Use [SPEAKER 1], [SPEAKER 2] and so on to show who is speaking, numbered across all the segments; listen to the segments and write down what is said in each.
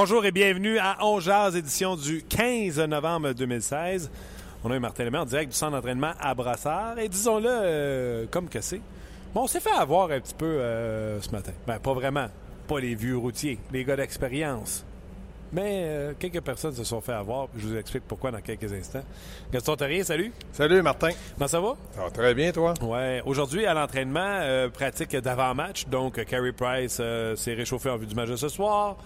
[SPEAKER 1] Bonjour et bienvenue à On Jazz, édition du 15 novembre 2016. On a eu Martin Lemay en direct du centre d'entraînement à Brassard. Et disons-le euh, comme que c'est. Bon, on s'est fait avoir un petit peu euh, ce matin. Ben, pas vraiment. Pas les vieux routiers, les gars d'expérience. Mais euh, quelques personnes se sont fait avoir. Je vous explique pourquoi dans quelques instants. Gaston Terrier, salut.
[SPEAKER 2] Salut Martin.
[SPEAKER 1] Comment ça va?
[SPEAKER 2] Ça va très bien, toi?
[SPEAKER 1] Ouais. Aujourd'hui, à l'entraînement, pratique d'avant-match. Donc, Carey Price s'est réchauffé en vue du match de ce soir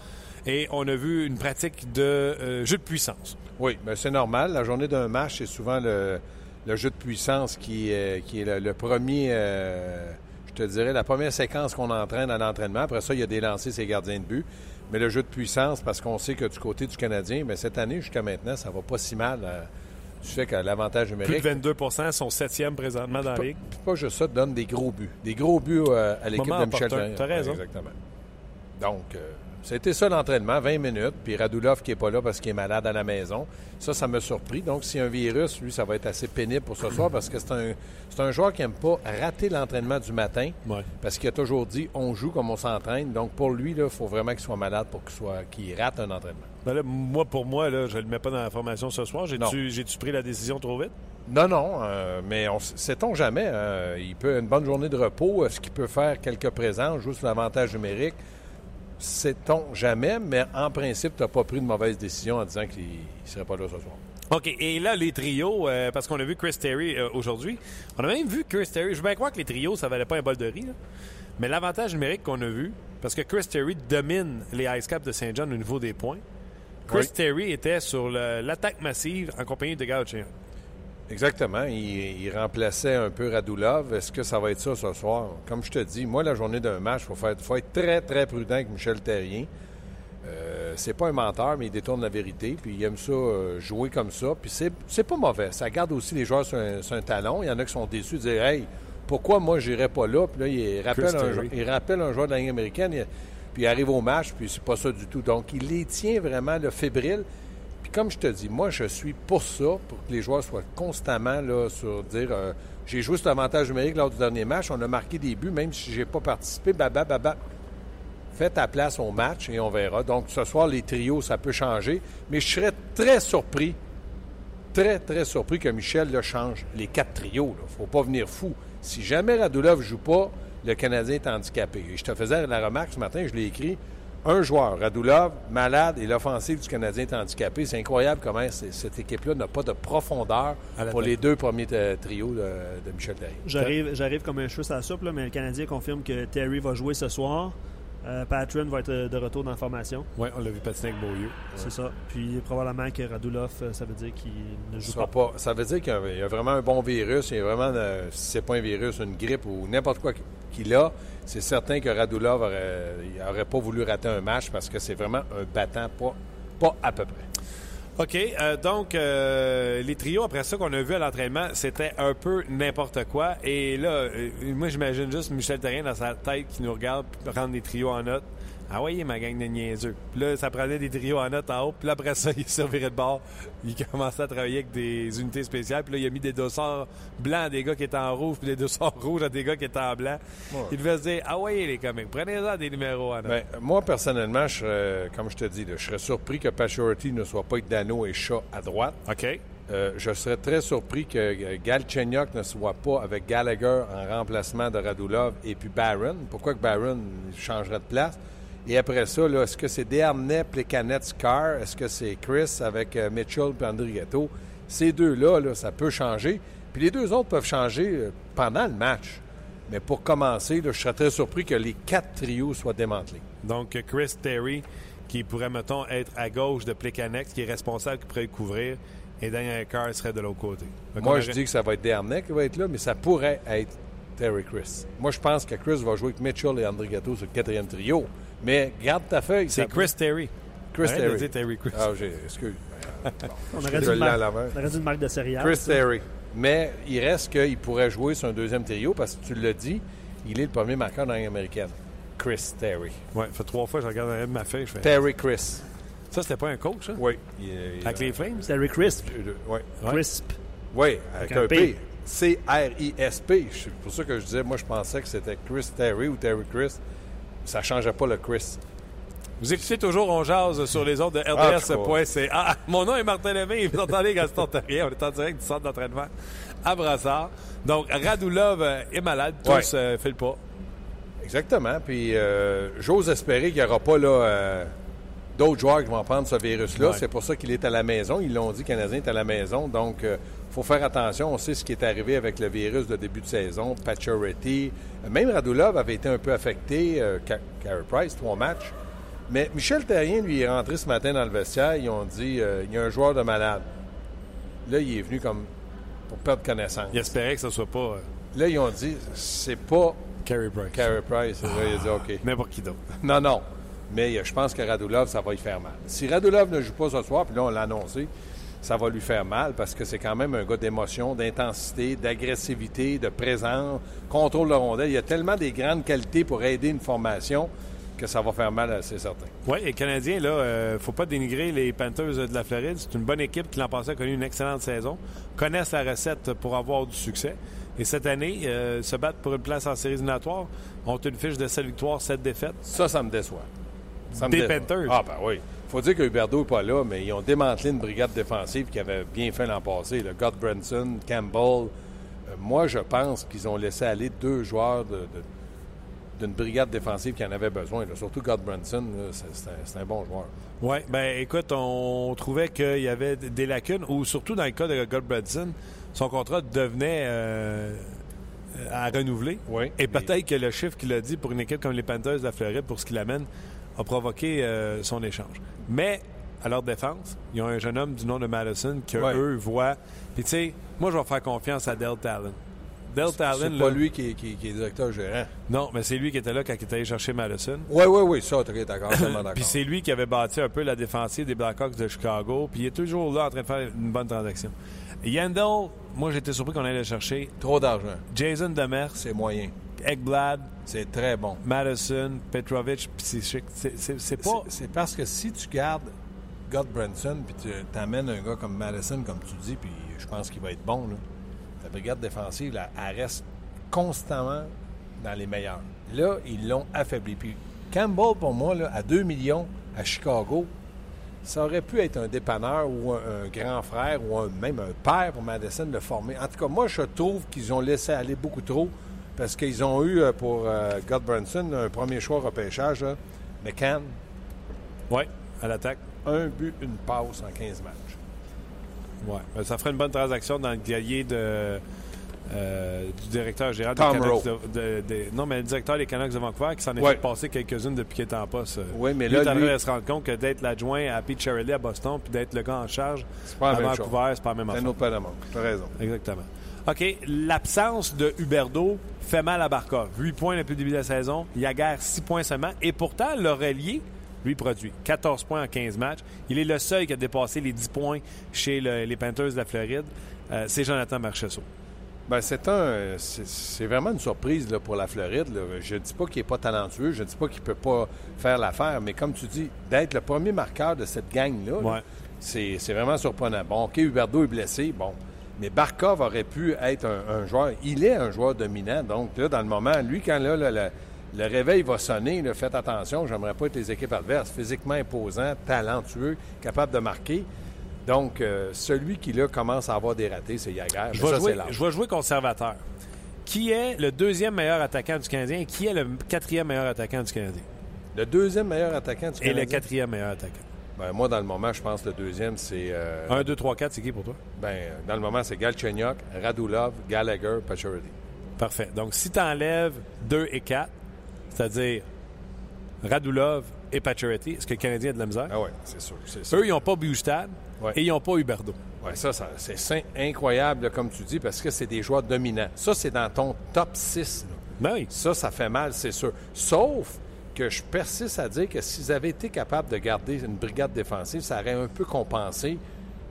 [SPEAKER 1] et on a vu une pratique de euh, jeu de puissance.
[SPEAKER 2] Oui, mais c'est normal. La journée d'un match, c'est souvent le, jeu de puissance qui, qui est le, premier, euh, je te dirais, la première séquence qu'on entraîne à l'entraînement. Après ça, il y a des lancers, c'est gardiens de but. Mais le jeu de puissance, parce qu'on sait que du côté du Canadien, mais cette année, jusqu'à maintenant, ça va pas si mal. Euh, du fait que l'avantage numérique.
[SPEAKER 1] Plus de 22% sont septième présentement dans la Ligue.
[SPEAKER 2] Pas juste ça, donne des gros buts. Des gros buts à l'équipe de Michel
[SPEAKER 1] Tu as raison.
[SPEAKER 2] exactement. Donc, c'était ça l'entraînement, 20 minutes, puis Radulov qui n'est pas là parce qu'il est malade à la maison. Ça, ça m'a surpris. Donc, si un virus, lui, ça va être assez pénible pour ce soir parce que c'est un, un joueur qui n'aime pas rater l'entraînement du matin parce qu'il a toujours dit on joue comme on s'entraîne. Donc, pour lui, il faut vraiment qu'il soit malade pour qu'il soit qu'il rate un entraînement.
[SPEAKER 1] Ben moi, pour moi, là, je ne le mets pas dans la formation ce soir. J'ai-tu pris la décision trop vite?
[SPEAKER 2] Non, non, euh, mais on sait-on jamais. Euh, il peut une bonne journée de repos. Est-ce qu'il peut faire quelques présences, juste l'avantage numérique? Sait-on jamais, mais en principe, tu n'as pas pris de mauvaise décision en disant qu'il ne serait pas là ce soir.
[SPEAKER 1] OK. Et là, les trios, euh, parce qu'on a vu Chris Terry euh, aujourd'hui. On a même vu Chris Terry. Je veux bien croire que les trios, ça valait pas un bol de riz. Mais l'avantage numérique qu'on a vu, parce que Chris Terry domine les Ice Caps de Saint John au niveau des points. Chris Terry était sur l'attaque massive en compagnie de Gaucher.
[SPEAKER 2] Exactement. Il, remplaçait un peu Radulov. Est-ce que ça va être ça ce soir? Comme je te dis, moi, la journée d'un match, il faut, faut, être très, très prudent avec Michel Terrien. Euh, c'est pas un menteur, mais il détourne la vérité. Puis il aime ça euh, jouer comme ça. Puis c'est pas mauvais. Ça garde aussi les joueurs sur un, talon. Il y en a qui sont déçus de dire Hey, pourquoi moi j'irais pas là? Puis là, il rappelle, un, il rappelle un joueur de la Ligue américaine. puis il arrive au match, puis c'est pas ça du tout. Donc il les tient vraiment le fébrile comme je te dis, moi, je suis pour ça, pour que les joueurs soient constamment là, sur dire euh, j'ai joué cet avantage numérique lors du dernier match, on a marqué des buts, même si je n'ai pas participé, baba, baba. Fais ta place au match et on verra. Donc, ce soir, les trios, ça peut changer. Mais je serais très surpris, très, très surpris que Michel le change. Les quatre trios, il faut pas venir fou. Si jamais Radulov joue pas, le Canadien est handicapé. Et je te faisais la remarque ce matin, je l'ai écrit un joueur, Radulov, malade, et l'offensive du Canadien est handicapée. C'est incroyable comment cette équipe-là n'a pas de profondeur pour les deux premiers euh, trios de, Michel Terry.
[SPEAKER 3] J'arrive comme un cheveu à la soupe, mais le Canadien confirme que Terry va jouer ce soir. Euh, Patron va être de retour dans la formation.
[SPEAKER 1] Oui, on l'a vu patiner avec Beaulieu.
[SPEAKER 3] C'est ça. Puis probablement que Radulov, euh, ça veut dire qu'il ne joue pas.
[SPEAKER 2] pas. Ça veut dire qu'il y, a vraiment un bon virus. Il y a vraiment, si c'est pas un virus, une grippe ou n'importe quoi qu'il a, c'est certain que Radulov n'aurait pas voulu rater un match parce que c'est vraiment un battant, pas, pas à peu près.
[SPEAKER 1] OK. Euh, donc, euh, les trios, après ça qu'on a vu à l'entraînement, c'était un peu n'importe quoi. Et là, euh, moi, j'imagine juste Michel Terrien dans sa tête qui nous regarde prendre des trios en note. Ah ouais, ma gang de niaiseux. Puis là, ça prenait des trios en note en haut. Puis là, après ça, il servirait de bord. Il commençait à travailler avec des unités spéciales. Puis là, il a mis des dossards blancs à des gars qui étaient en rouge, puis des dossards rouges à des gars qui étaient en blanc. Il devait se dire, ah ouais, les comics, prenez-en des numéros en note.
[SPEAKER 2] Ben, moi, personnellement, je serais, comme je te dis, je serais surpris que Pachority ne soit pas avec Dano et Chat à droite.
[SPEAKER 1] OK.
[SPEAKER 2] Euh, je serais très surpris que euh, Galchenyuk ne soit pas avec Gallagher en remplacement de Radulov et puis Barron. Pourquoi que Barron changerait de place? Et après ça, est-ce que c'est Desharnais, Plekanec, Scar? Est-ce que c'est Chris avec euh, Mitchell et Andrigetto? Ces deux-là, là, ça peut changer. Puis les deux autres peuvent changer euh, pendant le match. Mais pour commencer, je serais très surpris que les quatre trios soient démantelés.
[SPEAKER 1] Donc, Chris Terry, qui pourrait, mettons, être à gauche de Plekanec, qui est responsable, qui pourrait le couvrir, et Daniel Carr serait de l'autre côté. Donc,
[SPEAKER 2] Moi,
[SPEAKER 1] aurait-
[SPEAKER 2] je dis que ça va être Dernay qui va être là, mais ça pourrait être Terry Chris. Moi, je pense que Chris va jouer avec Mitchell et André Gatto sur le quatrième trio. Mais garde ta feuille.
[SPEAKER 1] C'est Chris Terry.
[SPEAKER 2] Chris
[SPEAKER 1] Arrête de
[SPEAKER 2] Terry.
[SPEAKER 1] dire Terry Chris.
[SPEAKER 2] Ah, j'ai, excuse.
[SPEAKER 3] On aurait dû une
[SPEAKER 2] à
[SPEAKER 3] marque-
[SPEAKER 2] l'avant.
[SPEAKER 3] on aurait dû une marque de céréales.
[SPEAKER 2] Chris
[SPEAKER 3] ça.
[SPEAKER 2] Terry. Mais il reste qu'il pourrait jouer sur un deuxième trio parce que tu l'as dit, il est le premier marqueur dans l'américaine. Chris Terry.
[SPEAKER 1] Ouais, ça fait trois fois que je regarde ma feuille. Je fais,
[SPEAKER 2] Terry Chris.
[SPEAKER 1] ça, c'était pas un coach, ça?
[SPEAKER 2] Oui. Il- il-
[SPEAKER 1] Avec les Flames?
[SPEAKER 3] Terry Crisp.
[SPEAKER 2] Oui.
[SPEAKER 3] Crisp.
[SPEAKER 2] Oui, avec,
[SPEAKER 3] Avec un
[SPEAKER 2] un P.
[SPEAKER 3] P.
[SPEAKER 2] C-R-I-S-P. C'est pour ça que je disais, moi, je pensais que c'était Chris Terry ou Terry Chris. Ça ne changeait pas le Chris.
[SPEAKER 1] Vous écoutez toujours On Jase sur les autres de RDS.ca. Ah, mon nom est Martin Lemay. Vous entendez Gaston Terrien. On est en direct du centre d'entraînement à Brassard. Donc, Radulov euh, est malade. Tous
[SPEAKER 2] Ouais.
[SPEAKER 1] euh, fait le pas.
[SPEAKER 2] Exactement. Puis euh, j'ose espérer qu'il n'y aura pas là, euh, d'autres joueurs qui vont prendre ce virus-là.
[SPEAKER 1] Ouais.
[SPEAKER 2] C'est pour ça qu'il est à la maison. Ils l'ont dit, le Canadien est à la maison. Donc, il faut faire attention. On sait ce qui est arrivé avec le virus de début de saison. Pacioretty. Même Radulov avait été un peu affecté. Euh, Ca- Carey Price, trois matchs. Mais Michel Terrien, lui, est rentré ce matin dans le vestiaire. Ils ont dit, euh, il y a un joueur de malade. Là, il est venu comme pour perdre connaissance.
[SPEAKER 1] Il espérait que ce soit pas euh,
[SPEAKER 2] Là, ils ont dit, c'est pas
[SPEAKER 1] Carey Price.
[SPEAKER 2] Carey Price. Là, il a dit, OK.
[SPEAKER 1] N'importe qui d'autre.
[SPEAKER 2] Non, non. Mais euh, je pense que Radulov, ça va y faire mal. Si Radulov ne joue pas ce soir, puis là, on l'a annoncé, ça va lui faire mal parce que c'est quand même un gars d'émotion, d'intensité, d'agressivité, de présence, contrôle de rondelle. Il y a tellement des grandes qualités pour aider une formation que ça va faire mal, c'est certain.
[SPEAKER 1] Oui, et les Canadiens, là, euh, faut pas dénigrer les Panthers de la Floride. C'est une bonne équipe qui l'an passé a connu une excellente saison, connaissent la recette pour avoir du succès. Et cette année, euh, se battre pour une place en séries éliminatoires, ont une fiche de 7 victoires, 7 défaites.
[SPEAKER 2] Ça, ça me déçoit. Ça me
[SPEAKER 1] Des
[SPEAKER 2] déçoit.
[SPEAKER 1] Panthers.
[SPEAKER 2] Ah, ben oui. Faut dire que Huberdeau n'est pas là, mais ils ont démantelé une brigade défensive qui avait bien fait l'an passé. Le God Branson, Campbell. Euh, moi, je pense qu'ils ont laissé aller deux joueurs de- de- d'une brigade défensive qui en avait besoin. là. Surtout God Branson, c'est un, bon joueur.
[SPEAKER 1] Oui, ben écoute, on trouvait qu'il y avait des lacunes, ou surtout dans le cas de Goldbradson, son contrat devenait euh, à renouveler.
[SPEAKER 2] Oui.
[SPEAKER 1] Et peut-être que le chiffre qu'il a dit pour une équipe comme les Panthers de la Floride, pour ce qu'il amène, a provoqué euh, son échange. Mais, à leur défense, ils ont un jeune homme du nom de Madison que
[SPEAKER 2] Ouais.
[SPEAKER 1] eux voient. Puis tu sais, moi, je vais faire confiance à Del Talon. Del Talon,
[SPEAKER 2] C'est
[SPEAKER 1] là-
[SPEAKER 2] pas lui qui est, qui- qui est directeur gérant.
[SPEAKER 1] Non, mais c'est lui qui était là quand il est allé chercher Madison.
[SPEAKER 2] Oui, oui, oui, ça, tu es d'accord, d'accord.
[SPEAKER 1] Puis c'est lui qui avait bâti un peu la défensive des Blackhawks de Chicago. Puis il est toujours là en train de faire une bonne transaction. Yandel, moi j'étais surpris qu'on allait le chercher.
[SPEAKER 2] Trop d'argent.
[SPEAKER 1] Jason Demers,
[SPEAKER 2] C'est moyen.
[SPEAKER 1] Ekblad,
[SPEAKER 2] C'est très bon.
[SPEAKER 1] Madison, Petrovic, puis c'est pas.
[SPEAKER 2] Parce que si tu gardes God Branson puis tu t'amènes un gars comme Madison, comme tu dis, puis je pense qu'il va être bon, là. ta brigade défensive, là, elle reste constamment dans les meilleurs. Là, ils l'ont affaibli. Puis Campbell, pour moi, là, à 2 millions à Chicago, ça aurait pu être un dépanneur ou un, un grand frère ou un- même un père pour Madison de le former. En tout cas, moi, je trouve qu'ils ont laissé aller beaucoup trop parce qu'ils ont eu euh, pour euh, God Branson un premier choix repêchage, McCann,
[SPEAKER 1] Ouais, à l'attaque.
[SPEAKER 2] un but, une passe en 15 matchs.
[SPEAKER 1] Ouais. Ben, ça ferait une bonne transaction dans le cahier de. euh, du directeur général des Canucks de, de- de- non mais le directeur des Canucks de Vancouver qui s'en est
[SPEAKER 2] Ouais.
[SPEAKER 1] fait passer quelques-unes depuis qu'il est en poste.
[SPEAKER 2] Oui, mais
[SPEAKER 1] lui,
[SPEAKER 2] là, lui-
[SPEAKER 1] de se rendre compte que d'être l'adjoint à Pete Shirley à Boston puis d'être le gars en charge
[SPEAKER 2] C'est pas la
[SPEAKER 1] à
[SPEAKER 2] même
[SPEAKER 1] Vancouver,
[SPEAKER 2] chose.
[SPEAKER 1] c'est pas la même affaire.
[SPEAKER 2] raison.
[SPEAKER 1] Exactement. OK, l'absence de Huberdo fait mal à Barkov. 8 points depuis le début de la saison. Yaguer, 6 points seulement. Et pourtant, l'Aurelier, lui, produit 14 points en 15 matchs. Il est le seul qui a dépassé les 10 points chez le- les Panthers de la Floride. Euh, c'est Jonathan Marchessault.
[SPEAKER 2] Ben, c'est un, c'est, vraiment une surprise là, pour la Floride. là. Je ne dis pas qu'il n'est pas talentueux, je ne dis pas qu'il ne peut pas faire l'affaire, mais comme tu dis, d'être le premier marqueur de cette gang-là, là,
[SPEAKER 1] Ouais.
[SPEAKER 2] c'est, c'est vraiment surprenant. Bon, OK, Huberdo est blessé, bon, mais Barkov aurait pu être un, un joueur. Il est un joueur dominant, donc là, dans le moment, lui, quand là, là, le, le réveil va sonner, là, faites attention, j'aimerais pas être les équipes adverses, physiquement imposant, talentueux, capable de marquer. Donc, euh, celui qui là commence à avoir des ratés, c'est Yaguer.
[SPEAKER 1] Je vais, jouer, je vais jouer conservateur. Qui est le deuxième meilleur attaquant du Canadien et qui est le quatrième meilleur attaquant du Canadien?
[SPEAKER 2] Le deuxième meilleur attaquant du
[SPEAKER 1] Et le
[SPEAKER 2] Canadien.
[SPEAKER 1] quatrième meilleur attaquant.
[SPEAKER 2] Ben, moi, dans le moment, je pense que le deuxième, c'est. euh,
[SPEAKER 1] 1, 2, 3, 4, c'est qui pour toi?
[SPEAKER 2] ben, dans le moment, c'est Galchenyuk, Radulov, Gallagher, Pacioretty.
[SPEAKER 1] Parfait. Donc, si tu enlèves 2 et 4, c'est-à-dire Radulov et Pacioretty, est-ce que le Canadien a de la misère?
[SPEAKER 2] Ah ouais, c'est sûr.
[SPEAKER 1] Eux, ils n'ont pas Bustad.
[SPEAKER 2] Ouais.
[SPEAKER 1] Et ils n'ont pas Huberdo.
[SPEAKER 2] Oui, ça, ça c'est incroyable, comme tu dis, parce que c'est des joueurs dominants. Ça, c'est dans ton top 6. là.
[SPEAKER 1] Ben oui.
[SPEAKER 2] Ça, ça fait mal, c'est sûr. Sauf que je persiste à dire que s'ils avaient été capables de garder une brigade défensive, ça aurait un peu compensé.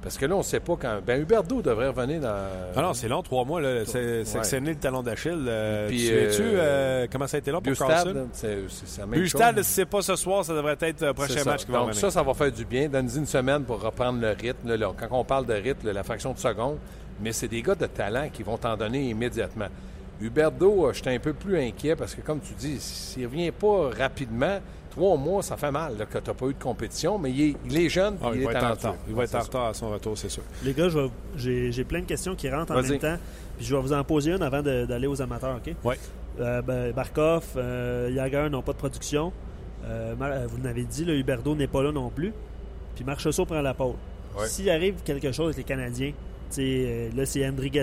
[SPEAKER 2] Parce que là, on ne sait pas quand. Ben, Huberdo devrait revenir dans.
[SPEAKER 1] Ah non, c'est long, trois mois. là. C'est
[SPEAKER 2] Ouais.
[SPEAKER 1] né le talon d'Achille. Euh,
[SPEAKER 2] Puis,
[SPEAKER 1] tu
[SPEAKER 2] euh,
[SPEAKER 1] euh, comment ça a été long pour Carlson?
[SPEAKER 2] c'est c'est
[SPEAKER 1] Bustad,
[SPEAKER 2] chose.
[SPEAKER 1] si c'est pas ce soir, ça devrait être le prochain
[SPEAKER 2] C'est ça.
[SPEAKER 1] match qui va
[SPEAKER 2] Donc,
[SPEAKER 1] revenir.
[SPEAKER 2] ça, ça va faire du bien. Donne-y une semaine pour reprendre le rythme. là, là. Quand on parle de rythme, la fraction de seconde, mais c'est des gars de talent qui vont t'en donner immédiatement. Huberdo, euh, j'étais un peu plus inquiet parce que, comme tu dis, s'il ne revient pas rapidement, trois mois, ça fait mal là, que tu n'as pas eu de compétition, mais il est, il est jeune
[SPEAKER 1] Ah, il
[SPEAKER 2] il
[SPEAKER 1] va
[SPEAKER 2] est
[SPEAKER 1] être en
[SPEAKER 2] talentueux.
[SPEAKER 1] retard. Il va être en retard à son retour, c'est sûr.
[SPEAKER 3] Les gars, j'ai plein de questions qui rentrent en même temps. Puis je vais vous en poser une avant d'aller aux amateurs, OK?
[SPEAKER 1] Oui.
[SPEAKER 3] Euh, ben, Barkov, euh, Jagger n'ont pas de production. Euh, vous l'avez dit, le Huberdo n'est pas là non plus. Puis Marchessault prend la pôle.
[SPEAKER 2] Ouais.
[SPEAKER 3] S'il arrive quelque chose avec les Canadiens, tu sais, euh, là, c'est André qui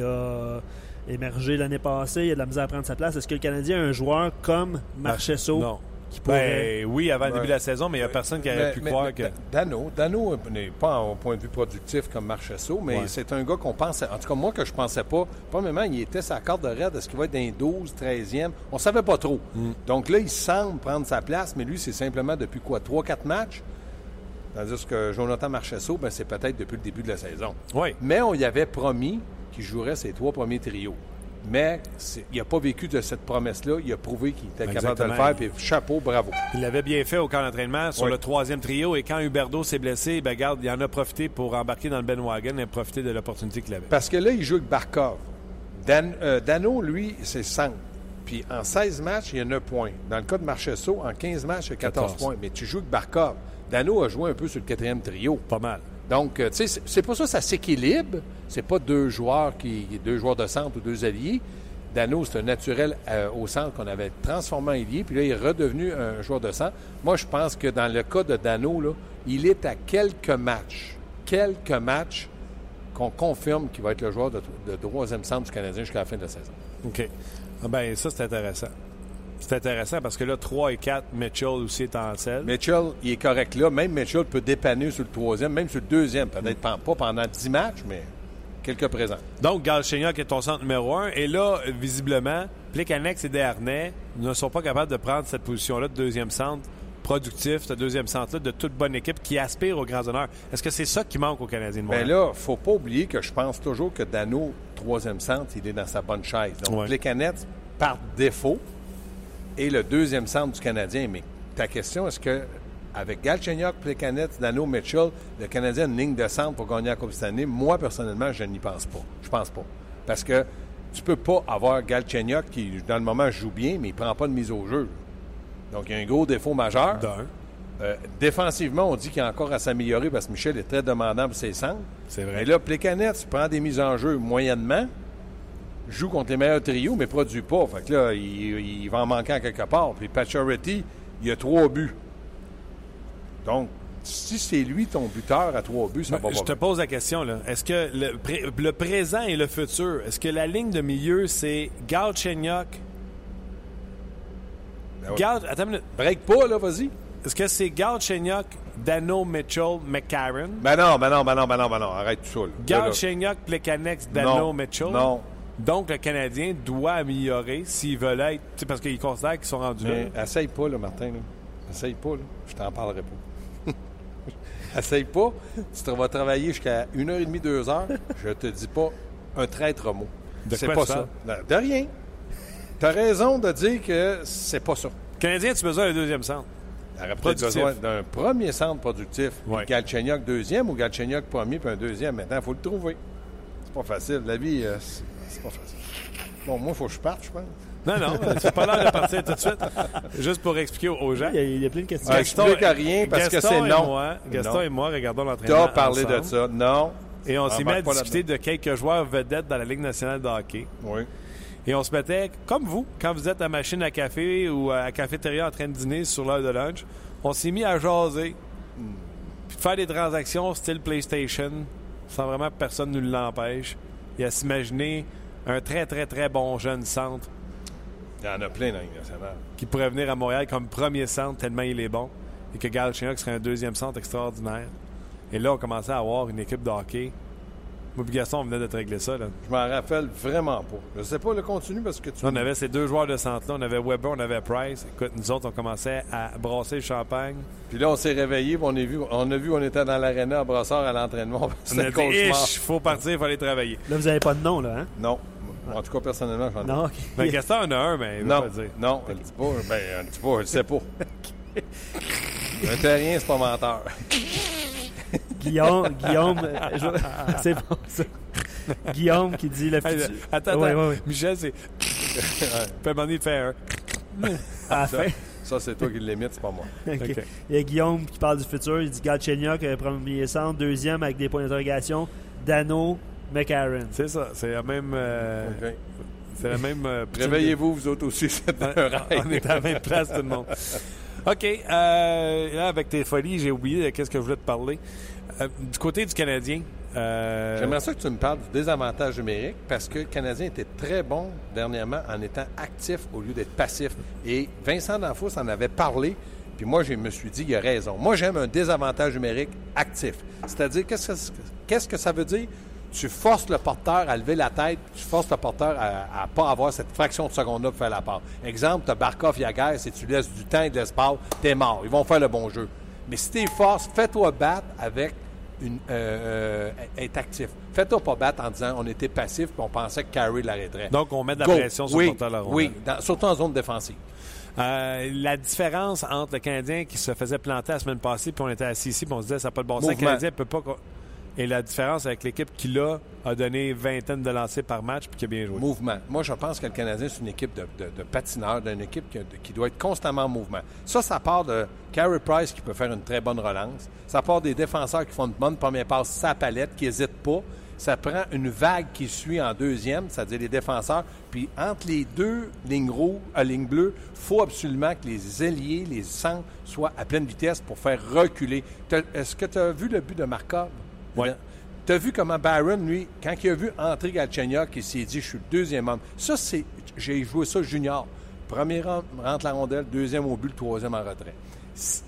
[SPEAKER 3] a émergé l'année passée. Il a de la misère à prendre sa place. Est-ce que le Canadien a un joueur comme Marchessault
[SPEAKER 1] Non.
[SPEAKER 3] qui pourrait.
[SPEAKER 1] Ben, oui, avant le
[SPEAKER 2] Ouais.
[SPEAKER 1] début de la saison, mais il n'y a personne qui aurait
[SPEAKER 2] Mais-
[SPEAKER 1] pu
[SPEAKER 2] mais-
[SPEAKER 1] croire
[SPEAKER 2] mais
[SPEAKER 1] que.
[SPEAKER 2] Da- Dano, Dano n'est pas au point de vue productif comme Marchessault, mais
[SPEAKER 1] Ouais.
[SPEAKER 2] c'est un gars qu'on pensait. En tout cas, moi, que je pensais pas. Premièrement, il était sa carte de raid. Est-ce qu'il va être dans les 12, 13e On savait pas trop.
[SPEAKER 1] Mm.
[SPEAKER 2] Donc là, il semble prendre sa place, mais lui, c'est simplement depuis quoi 3-4 matchs? Tandis que Jonathan Marchessault, ben, c'est peut-être depuis le début de la saison.
[SPEAKER 1] Oui.
[SPEAKER 2] Mais on y avait promis qu'il jouerait ses trois premiers trios. Mais il n'a pas vécu de cette promesse-là. Il a prouvé qu'il était capable de le faire. Puis chapeau, bravo.
[SPEAKER 1] Il l'avait bien fait au camp d'entraînement sur
[SPEAKER 2] Oui.
[SPEAKER 1] le troisième trio. Et quand Huberdo s'est blessé, ben, garde, il en a profité pour embarquer dans le Ben Wagon et profiter de l'opportunité qu'il avait.
[SPEAKER 2] Parce que là, il joue avec Barkov. Dan- euh, Dano, lui, c'est 5. Puis en 16 matchs, il y a 9 points. Dans le cas de Marchesso, en 15 matchs, il y a 14,
[SPEAKER 1] 14.
[SPEAKER 2] points. Mais tu joues avec Barkov. Dano a joué un peu sur le quatrième trio.
[SPEAKER 1] Pas mal.
[SPEAKER 2] Donc, euh, tu sais, c'est- pour ça que ça s'équilibre. C'est pas deux joueurs qui deux joueurs de centre ou deux alliés. Dano, c'est un naturel euh, au centre qu'on avait transformé en ailier, puis là, il est redevenu un joueur de centre. Moi, je pense que dans le cas de Dano, il est à quelques matchs, quelques matchs qu'on confirme qu'il va être le joueur de, de troisième centre du Canadien jusqu'à la fin de la saison.
[SPEAKER 1] OK. Ah ben, ça, c'est intéressant. C'est intéressant parce que là, 3 et 4, Mitchell aussi est en selle.
[SPEAKER 2] Mitchell, il est correct là. Même Mitchell peut dépanner sur le troisième, même sur le deuxième. Peut-être pas pas pendant 10 matchs, mais quelques présents.
[SPEAKER 1] Donc, Galchenyuk est ton centre numéro un. Et là, visiblement, Plekanex et Desharnais ne sont pas capables de prendre cette position-là de deuxième centre productif, ce deuxième centre-là, de toute bonne équipe qui aspire aux grands honneurs. Est-ce que c'est ça qui manque aux Canadiens de Montréal?
[SPEAKER 2] Mais Ben là, faut pas oublier que je pense toujours que Dano, troisième centre, il est dans sa bonne chaise. Donc,
[SPEAKER 1] Ouais.
[SPEAKER 2] par défaut, est le deuxième centre du Canadien. Mais ta question, est-ce que avec Galchenyuk, Plekanec, Dano, Mitchell, le Canadien a une ligne de centre pour gagner la Coupe cette année? Moi, personnellement, je n'y pense pas. Je pense pas. Parce que tu peux pas avoir Galchenyuk qui, dans le moment, joue bien, mais il prend pas de mise au jeu. Donc, il y a un gros défaut majeur.
[SPEAKER 1] D'un.
[SPEAKER 2] Euh, défensivement, on dit qu'il y a encore à s'améliorer parce que Michel est très demandant pour ses centres.
[SPEAKER 1] C'est vrai.
[SPEAKER 2] Mais là, Plekanec, tu prends des mises en jeu moyennement, joue contre les meilleurs trios, mais produit pas. Fait que là, il, il va en manquer à quelque part. Puis Pacioretty, il a trois buts. Donc, si c'est lui ton buteur à trois buts, ça va
[SPEAKER 1] Ben, Je
[SPEAKER 2] pas
[SPEAKER 1] te pose la question, là. Est-ce que le, pré- le présent et le futur, est-ce que la ligne de milieu, c'est Galchenyuk?
[SPEAKER 2] Ben ouais.
[SPEAKER 1] Gal- Attends une minute.
[SPEAKER 2] Break pas, là, vas-y.
[SPEAKER 1] Est-ce que c'est Galchenyuk, Dano, Mitchell, McCarron?
[SPEAKER 2] Ben non, ben non, ben non, ben non, ben non. Arrête tout ça. là.
[SPEAKER 1] Galchenyuk, Plekanex, Dano,
[SPEAKER 2] Non.
[SPEAKER 1] Mitchell?
[SPEAKER 2] Non.
[SPEAKER 1] Donc, le Canadien doit améliorer s'ils veulent être... tu Parce qu'ils considèrent qu'ils sont rendus là.
[SPEAKER 2] Mais essaye pas, là, Martin. Là. Essaye pas, là. Je t'en parlerai pas. essaye pas. Tu te vas travailler jusqu'à 1h30, 2h. Je te dis pas un traître mot. C'est pas
[SPEAKER 1] tu
[SPEAKER 2] ça. De rien. T'as raison de dire que c'est pas ça.
[SPEAKER 1] Canadien, tu as besoin d'un deuxième centre?
[SPEAKER 2] Peut-être besoin d'un premier centre productif.
[SPEAKER 1] Ouais.
[SPEAKER 2] Galchenyuk deuxième ou Galchenyuk premier puis un deuxième. Maintenant, il faut le trouver. C'est pas facile. La vie, euh, c'est pas facile. Bon, moi, il faut que je parte, je pense.
[SPEAKER 1] Non, non, c'est pas l'heure de partir tout de suite. Juste pour expliquer aux gens.
[SPEAKER 3] Il y, a, il y a plein de questions.
[SPEAKER 2] Ah, explique à rien parce que
[SPEAKER 1] Gaston
[SPEAKER 2] c'est
[SPEAKER 1] et
[SPEAKER 2] non.
[SPEAKER 1] Moi, Gaston
[SPEAKER 2] Non.
[SPEAKER 1] et moi regardons l'entraînement
[SPEAKER 2] T'as parlé de ça. Non.
[SPEAKER 1] Et on s'est mis à discuter de quelques joueurs vedettes dans la Ligue nationale de hockey.
[SPEAKER 2] Oui.
[SPEAKER 1] Et on se mettait, comme vous, quand vous êtes à machine à café ou à cafétéria en train de dîner sur l'heure de lunch, on s'est mis à jaser. Puis de faire des transactions style PlayStation, sans vraiment que personne ne nous l'empêche. Et à s'imaginer un très, très, très bon jeune centre
[SPEAKER 2] Il y en a plein dans nationale.
[SPEAKER 1] qui pourrait venir à Montréal comme premier centre tellement il est bon. Et que Galchenyuk serait un deuxième centre extraordinaire. Et là, on commençait à avoir une équipe de hockey. Moi Gaston, on venait de te régler ça. Là.
[SPEAKER 2] Je m'en rappelle vraiment pas. Je sais pas le contenu parce que tu.
[SPEAKER 1] On avait ces deux joueurs de centre-là. On avait Weber, on avait Price. Écoute, nous autres, on commençait à brasser le champagne.
[SPEAKER 2] Puis là, on s'est réveillés, puis on, a vu, on a vu on était dans l'aréna à Brassard à l'entraînement.
[SPEAKER 1] On a
[SPEAKER 2] C'était
[SPEAKER 1] dit, il faut partir, il faut aller travailler.
[SPEAKER 3] Là, vous n'avez pas de nom, là, hein?
[SPEAKER 2] Non. En tout cas, personnellement, j'en ai
[SPEAKER 3] Non, OK.
[SPEAKER 1] Mais Gaston en a un, mais il veut
[SPEAKER 2] Non,
[SPEAKER 1] pas le dire.
[SPEAKER 2] non, elle le dit pas. Ben, elle le dit pas, je le sais pas. Un terrien, c'est pas menteur.
[SPEAKER 3] Guillaume, Guillaume, euh, je- c'est bon ça. Guillaume qui dit le
[SPEAKER 1] Hey,
[SPEAKER 3] futur.
[SPEAKER 1] attends, attends.
[SPEAKER 3] Ouais, ouais, ouais.
[SPEAKER 1] Michel, c'est. Un fait un.
[SPEAKER 3] À la
[SPEAKER 2] Ça,
[SPEAKER 3] fin.
[SPEAKER 2] ça, c'est toi qui l'imites, c'est pas moi.
[SPEAKER 3] OK.
[SPEAKER 1] OK.
[SPEAKER 3] Il y a Guillaume qui parle du futur. Il dit Galchenyuk, euh, premier centre. Deuxième, avec des points d'interrogation, Dano, McAaron.
[SPEAKER 1] C'est ça. C'est la même. euh. C'est la même. euh,
[SPEAKER 2] Réveillez-vous, vous autres aussi, c'est un
[SPEAKER 1] on est à la même place, tout le monde. OK. euh, là, avec tes folies, j'ai oublié de qu'est-ce que je voulais te parler. Euh, du côté du Canadien. euh,
[SPEAKER 2] J'aimerais ça que tu me parles du désavantage numérique parce que le Canadien était très bon dernièrement en étant actif au lieu d'être passif. Et Vincent D'Anfos en avait parlé, puis moi, je me suis dit, il a raison. Moi, j'aime un désavantage numérique actif. C'est-à-dire, qu'est-ce que, qu'est-ce que ça veut dire? Tu forces le porteur à lever la tête, tu forces le porteur à ne pas avoir cette fraction de seconde-là pour faire la part. Exemple, tu as Barkov, Yaguer, si tu laisses du temps et de l'espace, t'es mort. Ils vont faire le bon jeu. Mais si t'es force, fais-toi battre avec une, euh, euh, être actif. Fais-toi pas battre en disant on était passif puis on pensait que Carey l'arrêterait.
[SPEAKER 1] Donc, on met de la
[SPEAKER 2] Go.
[SPEAKER 1] pression sur
[SPEAKER 2] oui,
[SPEAKER 1] le porteur de la rondelle.
[SPEAKER 2] Oui, dans- surtout en zone défensive.
[SPEAKER 1] Euh, la différence entre le Canadien qui se faisait planter la semaine passée, puis on était assis ici, puis on se disait ça n'a pas de bon sens. Le. Canadien peut pas. Et la différence avec l'équipe qui, là, a donné vingtaine de lancers par match, puis qui a bien joué.
[SPEAKER 2] Mouvement. Moi, je pense que le Canadien, c'est une équipe de, patineurs, d'une équipe qui, doit être constamment en mouvement. Ça, ça part de Carey Price qui peut faire une très bonne relance. Ça part des défenseurs qui font une bonne première passe sa palette, qui n'hésitent pas. Ça prend une vague qui suit en deuxième, c'est-à-dire les défenseurs. Puis entre les deux lignes rouges, à ligne bleue, faut absolument que les ailiers, les centres soient à pleine vitesse pour faire reculer. Est-ce que tu as vu le but de Markov?
[SPEAKER 1] Ouais.
[SPEAKER 2] Tu as vu comment Byron, lui, quand il a vu entrer Galchenyuk, il s'est dit, je suis le deuxième homme. Ça, c'est. J'ai joué ça junior. Premier ren- rentre la rondelle, deuxième au but, le troisième en retrait.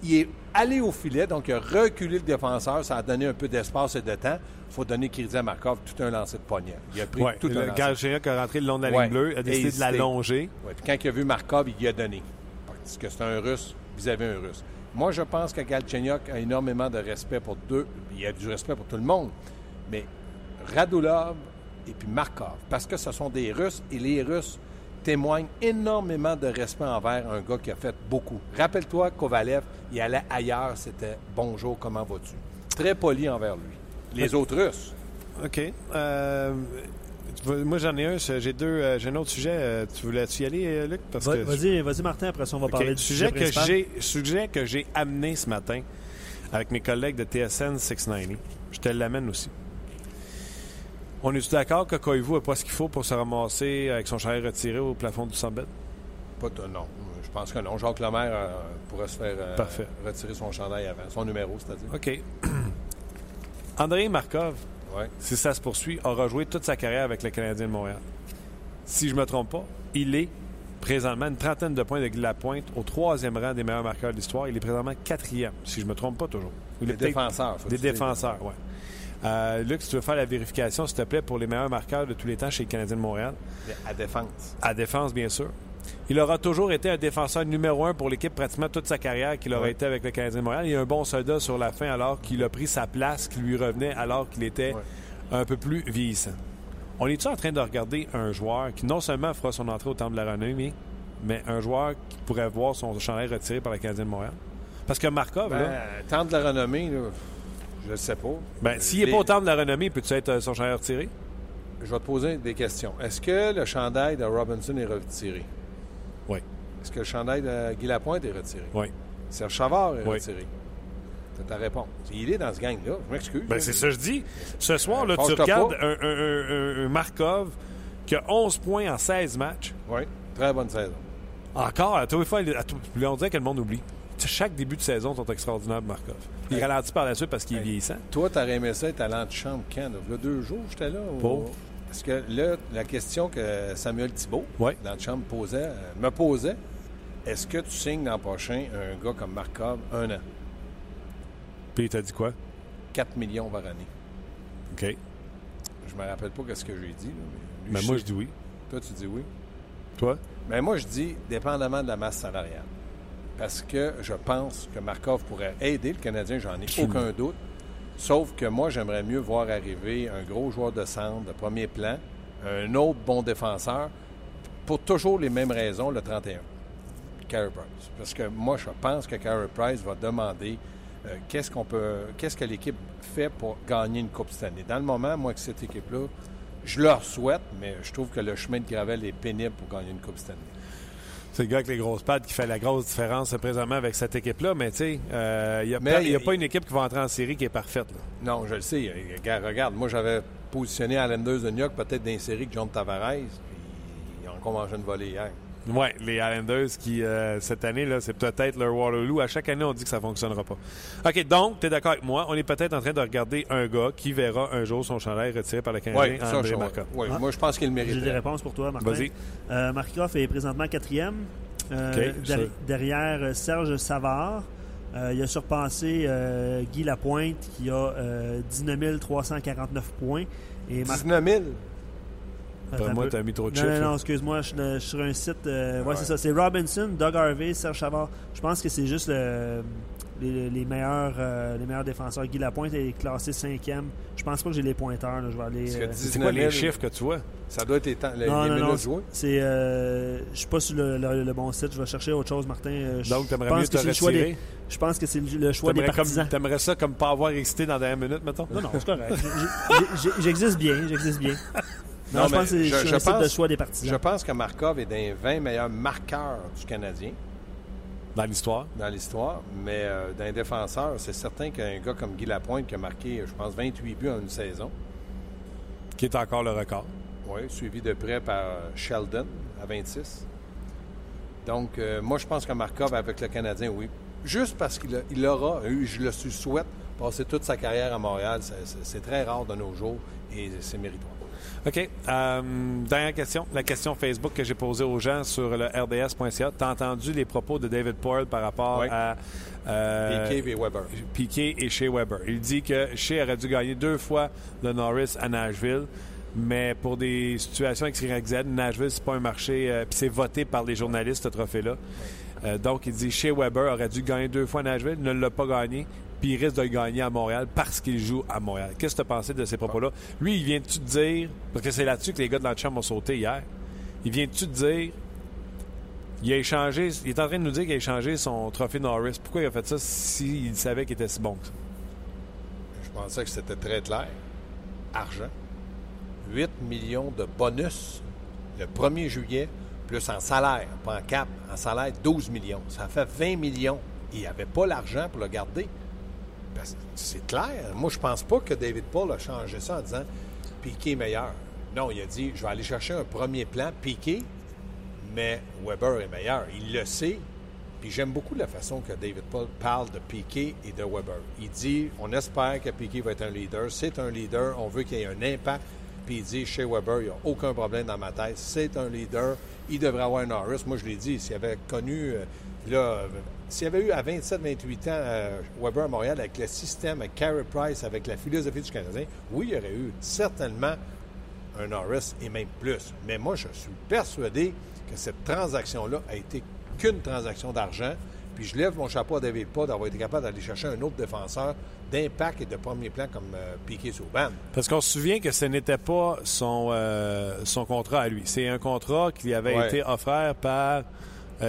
[SPEAKER 2] Il est allé au filet, donc il a reculé le défenseur. Ça a donné un peu d'espace et de temps. Il faut donner crédit à Markov, tout un lancer de poignet. Il a pris
[SPEAKER 1] Ouais,
[SPEAKER 2] tout un
[SPEAKER 1] le
[SPEAKER 2] lancer.
[SPEAKER 1] Galchenyuk a rentré le long de la
[SPEAKER 2] Ouais.
[SPEAKER 1] ligne bleue, a décidé de l'allonger.
[SPEAKER 2] Ouais, puis quand il a vu Markov, il y a donné. Parce que c'est un Russe vis-à-vis un Russe. Moi, je pense que Galchenyuk a énormément de respect pour deux. Il y a du respect pour tout le monde. Mais Radulov et puis Markov, parce que ce sont des Russes et les Russes témoignent énormément de respect envers un gars qui a fait beaucoup. Rappelle-toi, Kovalev, il allait ailleurs, c'était bonjour, comment vas-tu? Très poli envers lui. Les autres Russes,
[SPEAKER 1] OK. Euh, moi, j'en ai un. J'ai deux. euh, j'ai un autre sujet. Euh, tu voulais-tu y aller, euh, Luc? Parce
[SPEAKER 3] Va-
[SPEAKER 1] que-
[SPEAKER 3] Vas-y, vas-y, Martin, après ça, on va parler du
[SPEAKER 1] sujet,
[SPEAKER 3] sujet,
[SPEAKER 1] que j'ai, sujet que j'ai amené ce matin avec mes collègues de TSN 690. Je te l'amène aussi. On est-tu d'accord que Koivu n'a pas ce qu'il faut pour se ramasser avec son chandail retiré au plafond du Sambet?
[SPEAKER 2] pas de- non. Je pense que non. Jacques Lemaire euh, pourrait se faire euh, retirer son chandail avant, son numéro, c'est-à-dire.
[SPEAKER 1] OK. André Markov,
[SPEAKER 2] Ouais.
[SPEAKER 1] si ça se poursuit, aura joué toute sa carrière avec le Canadien de Montréal. Si je me trompe pas, il est présentement une trentaine de points de la pointe au troisième rang des meilleurs marqueurs de l'histoire. Il est présentement quatrième, si je me trompe pas toujours. Il peut-être-
[SPEAKER 2] défenseurs.
[SPEAKER 1] Des défenseurs, oui. Euh, Luc, si tu veux faire la vérification, s'il te plaît, pour les meilleurs marqueurs de tous les temps chez les Canadiens de Montréal,
[SPEAKER 2] À défense.
[SPEAKER 1] à défense, bien sûr. Il aura toujours été un défenseur numéro un pour l'équipe pratiquement toute sa carrière qu'il aurait
[SPEAKER 2] Ouais.
[SPEAKER 1] été avec le Canadien de Montréal. Il y a un bon soldat sur la fin alors qu'il a pris sa place qui lui revenait alors qu'il était
[SPEAKER 2] Ouais.
[SPEAKER 1] un peu plus vieillissant. On est-tu en train de regarder un joueur qui non seulement fera son entrée au Temple de la Renommée, mais un joueur qui pourrait voir son chandail retiré par le Canadien de Montréal? Parce que Markov,
[SPEAKER 2] Ben,
[SPEAKER 1] là,
[SPEAKER 2] tant de la renommée, là, je ne sais pas.
[SPEAKER 1] ben, s'il n'est
[SPEAKER 2] Les-
[SPEAKER 1] pas au Temple de la Renommée, peut-tu être euh, son chandail retiré?
[SPEAKER 2] Je vais te poser des questions. Est-ce que le chandail de Robinson est retiré?
[SPEAKER 1] Oui.
[SPEAKER 2] Est-ce que le chandail de Guy Lapointe est retiré?
[SPEAKER 1] Oui.
[SPEAKER 2] Serge Chavard est
[SPEAKER 1] Oui.
[SPEAKER 2] retiré? C'est ta réponse. Il est dans ce gang-là. Je m'excuse.
[SPEAKER 1] Ben, c'est ça que je dis. Ce soir, là, tu regardes un, un- un- un Markov qui a 11 points en 16 matchs.
[SPEAKER 2] Oui. Très bonne saison.
[SPEAKER 1] Encore, à tous les fois, à tout- on dirait que le monde oublie. Chaque début de saison sont extraordinaires Markov. Il ralentit par la suite parce qu'il est vieillissant.
[SPEAKER 2] Toi, t'aurais aimé ça être à l'antichambre quand? là? Il y a deux jours, j'étais là. ou-
[SPEAKER 1] Pas.
[SPEAKER 2] Parce que là, la question que Samuel Thibault,
[SPEAKER 1] Ouais.
[SPEAKER 2] l'antichambre, posait, euh, me posait, est-ce que tu signes l'an prochain un gars comme Markov un an?
[SPEAKER 1] Puis il t'a dit quoi?
[SPEAKER 2] 4 millions par année.
[SPEAKER 1] OK.
[SPEAKER 2] Je me rappelle pas ce que j'ai dit. là, mais lui,
[SPEAKER 1] Mais
[SPEAKER 2] je
[SPEAKER 1] moi,
[SPEAKER 2] sais.
[SPEAKER 1] je dis oui.
[SPEAKER 2] Toi, tu dis oui.
[SPEAKER 1] Toi?
[SPEAKER 2] Mais moi, je dis dépendamment de la masse salariale. Parce que je pense que Markov pourrait aider le Canadien, j'en ai aucun doute. Sauf que moi, j'aimerais mieux voir arriver un gros joueur de centre, de premier plan, un autre bon défenseur, pour toujours les mêmes raisons, le 31. Carey Price. Parce que moi, je pense que Carey Price va demander euh, qu'est-ce qu'on peut, qu'est-ce que l'équipe fait pour gagner une Coupe cette année. Dans le moment, moi, que cette équipe-là, je leur souhaite, mais je trouve que le chemin de Gravel est pénible pour gagner une Coupe cette année.
[SPEAKER 1] C'est le gars avec les grosses pattes qui fait la grosse différence euh, présentement avec cette équipe-là, mais tu sais, il n'y a, y a pas une équipe qui va entrer en série qui est parfaite. là.
[SPEAKER 2] Non, je le sais. Euh, Regarde, regarde, moi, j'avais positionné Islanders de New York peut-être dans les séries que John Tavares, puis ils ont encore mangé une volée hier.
[SPEAKER 1] Oui, les Islanders qui, euh, cette année, là, c'est peut-être leur Waterloo. À chaque année, on dit que ça ne fonctionnera pas. OK, donc, tu es d'accord avec moi. On est peut-être en train de regarder un gars qui verra un jour son chandail retiré par le Canadien,
[SPEAKER 2] Oui, ça,
[SPEAKER 1] André
[SPEAKER 3] Ah.
[SPEAKER 2] moi, je pense qu'il le
[SPEAKER 3] J'ai des
[SPEAKER 2] mérite.
[SPEAKER 3] réponses pour toi, Martin.
[SPEAKER 1] Vas-y.
[SPEAKER 3] Euh, Markov est présentement quatrième. euh, derrière euh, Serge Savard. Euh, il a surpassé euh, Guy Lapointe qui a euh, 19 349 points. Et Mar-
[SPEAKER 2] 19 000.
[SPEAKER 3] Attends
[SPEAKER 1] moi, mis trop de
[SPEAKER 3] Non,
[SPEAKER 1] chiffres.
[SPEAKER 3] non, excuse-moi, je suis de- je suis sur un site. euh, ouais,
[SPEAKER 2] Ouais.
[SPEAKER 3] c'est ça. C'est Robinson, Doug Harvey, Serge Savard. Je pense que c'est juste le- les, les meilleurs, euh, les meilleurs défenseurs. Guy Lapointe est classé cinquième. Je pense pas que j'ai les pointeurs. là. Je vais aller. Euh,
[SPEAKER 2] 19
[SPEAKER 1] C'est quoi
[SPEAKER 2] 000,
[SPEAKER 1] les chiffres que tu vois?
[SPEAKER 2] Ça doit être les, temps, les,
[SPEAKER 3] non,
[SPEAKER 2] les
[SPEAKER 3] non,
[SPEAKER 2] minutes
[SPEAKER 3] non. C'est, euh, je suis pas sur le, le- le bon site. Je vais chercher autre chose, Martin. Je
[SPEAKER 1] Donc, tu aimerais
[SPEAKER 3] pense
[SPEAKER 1] mieux
[SPEAKER 3] que
[SPEAKER 1] te
[SPEAKER 3] c'est le choix
[SPEAKER 1] retirer?
[SPEAKER 3] des, Je pense que c'est le, choix des
[SPEAKER 1] T'aimerais
[SPEAKER 3] partisans.
[SPEAKER 1] comme- T'aimerais ça comme pas avoir excité dans la dernière minute, mettons?
[SPEAKER 3] Non, non, c'est correct. J'existe bien. J'existe bien. Non,
[SPEAKER 2] Non,
[SPEAKER 3] je
[SPEAKER 2] mais
[SPEAKER 3] pense que c'est
[SPEAKER 2] je- je
[SPEAKER 3] un de choix des
[SPEAKER 2] Je
[SPEAKER 3] partisans.
[SPEAKER 2] pense que Markov est les 20 meilleurs marqueurs du Canadien
[SPEAKER 1] Dans l'histoire.
[SPEAKER 2] dans l'histoire, mais euh, dans les défenseurs, c'est certain qu'un gars comme Guy Lapointe qui a marqué, je pense, 28 buts en une saison,
[SPEAKER 1] Qui est encore le record.
[SPEAKER 2] Oui, suivi de près par euh, Sheldon à 26. Donc, euh, moi, je pense que Markov avec le Canadien, oui. Juste parce qu'il il aura eu, je le souhaite, passer toute sa carrière à Montréal. C'est très rare de nos jours et c'est méritoire.
[SPEAKER 1] OK. Euh, dernière question. La question Facebook que j'ai posée aux gens sur le rds.ca. T'as entendu les propos de David Poyle par rapport
[SPEAKER 2] Oui.
[SPEAKER 1] à euh,
[SPEAKER 2] Piquet et Weber.
[SPEAKER 1] Piquet et Shea Weber. Il dit que Shea aurait dû gagner deux fois le Norris à Nashville, mais pour des situations XYZ, Nashville, c'est pas un marché, euh, puis c'est voté par les journalistes, ce trophée-là. Euh, donc, il dit Shea Weber aurait dû gagner deux fois Nashville, ne l'a pas gagné, puis il risque de le gagner à Montréal parce qu'il joue à Montréal. Qu'est-ce que tu as pensé de ces propos-là? Lui, il vient-tu te dire, parce que c'est là-dessus que les gars de la chambre ont sauté hier, il vient-tu te dire il a échangé, il est en train de nous dire qu'il a échangé son trophée Norris. Pourquoi il a fait ça s'il savait qu'il était si bon que ça?
[SPEAKER 2] Je pensais que c'était très clair. Argent. 8 millions de bonus le 1er juillet, plus en salaire, pas en cap, en salaire 12 millions. Ça fait 20 millions. Il avait pas l'argent pour le garder. C'est clair. Moi, je pense pas que David Paul a changé ça en disant Piqué est meilleur. Non, il a dit je vais aller chercher un premier plan, Piqué, mais Weber est meilleur. Il le sait. Puis j'aime beaucoup la façon que David Paul parle de Piqué et de Weber. Il dit on espère que Piqué va être un leader. C'est un leader. On veut qu'il y ait un impact. Puis il dit chez Weber, il n'y a aucun problème dans ma tête. C'est un leader. Il devrait avoir un Norris. Moi, je l'ai dit, s'il avait connu. euh, là, s'il y avait eu à 27-28 ans euh, Weber à Montréal avec le système, avec Carey Price, avec la philosophie du Canadien, oui, il y aurait eu certainement un Norris et même plus. Mais moi, je suis persuadé que cette transaction-là a été qu'une transaction d'argent. Puis je lève mon chapeau à David Paul d'avoir été capable d'aller chercher un autre défenseur d'impact et de premier plan comme euh, Piquet Souban.
[SPEAKER 1] Parce qu'on se souvient que ce n'était pas son, euh, son contrat à lui. C'est un contrat qui avait
[SPEAKER 2] Ouais.
[SPEAKER 1] été offert par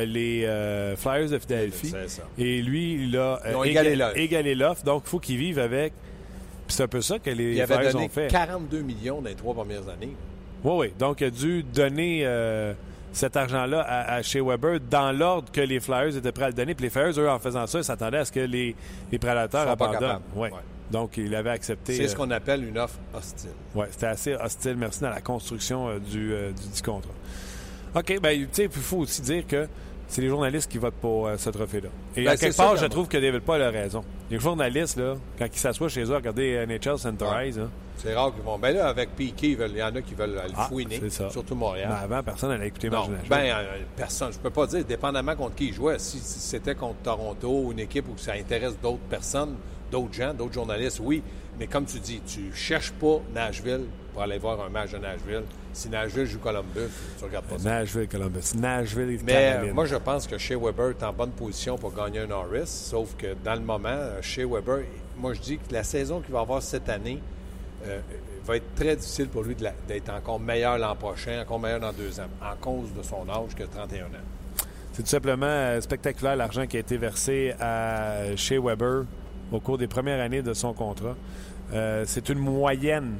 [SPEAKER 1] les euh, Flyers de Philadelphie. Et lui, il a euh,
[SPEAKER 2] égalé
[SPEAKER 1] éga-
[SPEAKER 2] l'offre.
[SPEAKER 1] Donc, il faut qu'il vive avec. Puis c'est un peu ça que les
[SPEAKER 2] Il avait
[SPEAKER 1] Flyers
[SPEAKER 2] donné
[SPEAKER 1] ont fait.
[SPEAKER 2] 42 millions dans les trois premières années.
[SPEAKER 1] Oui, oui. Donc, il a dû donner euh, cet argent-là à, à chez Weber dans l'ordre que les Flyers étaient prêts à le donner. Puis les Flyers, eux, en faisant ça, ils s'attendaient à ce que les, les prédateurs abandonnent. Ouais.
[SPEAKER 2] Ouais.
[SPEAKER 1] Donc, il avait accepté.
[SPEAKER 2] C'est ce
[SPEAKER 1] euh,
[SPEAKER 2] qu'on appelle une offre hostile.
[SPEAKER 1] Oui, c'était assez hostile, merci, dans la construction euh, du, euh, du, du contrat. OK, bien, tu sais, il faut aussi dire que c'est les journalistes qui votent pour euh, ce trophée-là. Et
[SPEAKER 2] Ben,
[SPEAKER 1] à quelque part, je trouve que David Paul a raison. Les journalistes, là, quand ils s'assoient chez eux à regarder NHL Centerize, hein,
[SPEAKER 2] C'est rare qu'ils vont. Ben là, avec veulent- il y en a qui veulent aller
[SPEAKER 1] Ah,
[SPEAKER 2] fouiner,
[SPEAKER 1] c'est ça.
[SPEAKER 2] surtout
[SPEAKER 1] ben,
[SPEAKER 2] Montréal.
[SPEAKER 1] avant, personne n'allait écouter
[SPEAKER 2] Non, ben, euh, personne. Je peux pas dire, dépendamment contre qui il jouait. Si, si c'était contre Toronto ou une équipe où ça intéresse d'autres personnes, d'autres gens, d'autres journalistes, oui. Mais comme tu dis, tu cherches pas Nashville pour aller voir un match de Nashville. Si Nashville joue Columbus, tu regardes pas ça.
[SPEAKER 1] Nashville, Columbus. Nashville,
[SPEAKER 2] Mais
[SPEAKER 1] Caroline.
[SPEAKER 2] euh, moi, je pense que Shea Weber est en bonne position pour gagner un Norris. Sauf que dans le moment, euh, Shea Weber, moi, je dis que la saison qu'il va avoir cette année euh, va être très difficile pour lui d'être encore meilleur l'an prochain, encore meilleur dans deux ans, en cause de son âge que 31 ans.
[SPEAKER 1] C'est tout simplement spectaculaire l'argent qui a été versé à chez Weber au cours des premières années de son contrat. Euh, c'est une moyenne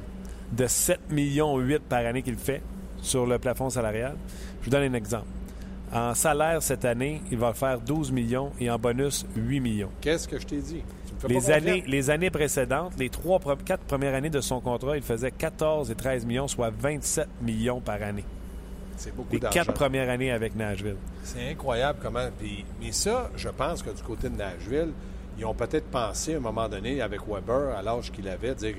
[SPEAKER 1] de 7 millions 8 par année qu'il fait sur le plafond salarial. Je vous donne un exemple. En salaire cette année, il va faire 12 millions et en bonus 8 millions.
[SPEAKER 2] Qu'est-ce que je t'ai dit?
[SPEAKER 1] Les années, les années précédentes, les trois, quatre premières années de son contrat, il faisait 14 et 13 millions, soit 27 millions par année.
[SPEAKER 2] C'est beaucoup
[SPEAKER 1] Les quatre premières années avec Nashville.
[SPEAKER 2] C'est incroyable comment. puis- mais ça, je pense que du côté de Nashville, ils ont peut-être pensé à un moment donné avec Weber, à l'âge qu'il avait, dire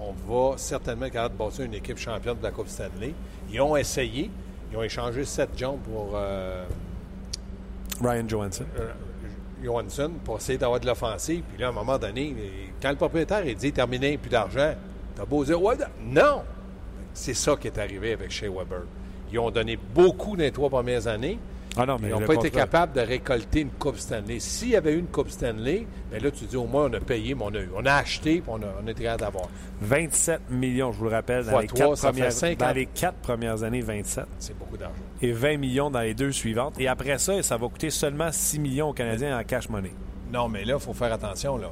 [SPEAKER 2] on va certainement être capable de bâtir une équipe championne de la Coupe Stanley. Ils ont essayé. Ils ont échangé Seth Jones pour euh,
[SPEAKER 1] Ryan Johansson.
[SPEAKER 2] euh, Johansson pour essayer d'avoir de l'offensive. Puis là, à un moment donné, quand le propriétaire il dit terminé, plus d'argent, t'as beau dire ouais, non! C'est ça qui est arrivé avec Shea Weber. Ils ont donné beaucoup dans les trois premières années.
[SPEAKER 1] Ah non, mais
[SPEAKER 2] Ils n'ont pas été capables de récolter une Coupe Stanley. S'il y avait eu une Coupe Stanley, bien là, tu dis au moins on a payé, mais on a, eu. on a acheté, puis on a, on été capable d'avoir.
[SPEAKER 1] 27 millions, je vous le rappelle, dans, les, quatre premières,
[SPEAKER 2] 50.
[SPEAKER 1] dans les quatre premières années, 27.
[SPEAKER 2] C'est beaucoup d'argent.
[SPEAKER 1] Et 20 millions dans les deux suivantes. Et après ça, ça va coûter seulement 6 millions aux Canadiens en cash money.
[SPEAKER 2] Non, mais là, il faut faire attention. là.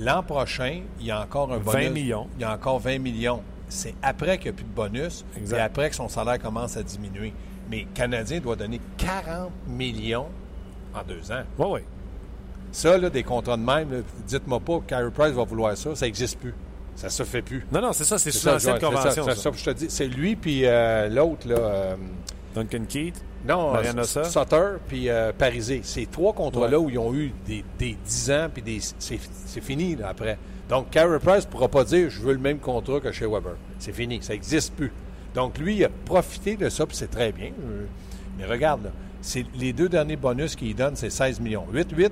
[SPEAKER 2] L'an prochain, il y a encore un
[SPEAKER 1] 20
[SPEAKER 2] bonus.
[SPEAKER 1] millions.
[SPEAKER 2] Il y a encore 20 millions. C'est après qu'il n'y a plus de bonus et après que son salaire commence à diminuer. Mais le Canadien doit donner 40 millions en deux ans.
[SPEAKER 1] Oui, oui.
[SPEAKER 2] Ça, là, des contrats de même, dites-moi pas que Carey Price va vouloir ça. Ça n'existe plus. Ça se fait plus.
[SPEAKER 1] Non, non, c'est ça, c'est sous l'ancienne convention.
[SPEAKER 2] ça, c'est
[SPEAKER 1] ça.
[SPEAKER 2] que je te dis. C'est lui puis euh, l'autre, là. euh,
[SPEAKER 1] Duncan Keith.
[SPEAKER 2] non, euh,
[SPEAKER 1] Sutter.
[SPEAKER 2] Puis euh, Parisé. Ces trois contrats-là
[SPEAKER 1] Ouais.
[SPEAKER 2] où ils ont eu des, des 10 ans puis des. C'est c'est fini, là, après. Donc, Carey Price ne pourra pas dire je veux le même contrat que chez Weber. C'est fini. Ça n'existe plus. Donc, lui, il a profité de ça, puis c'est très bien. Euh, Mais regarde, là, les deux derniers bonus qu'il donne, c'est 16 millions. 8-8.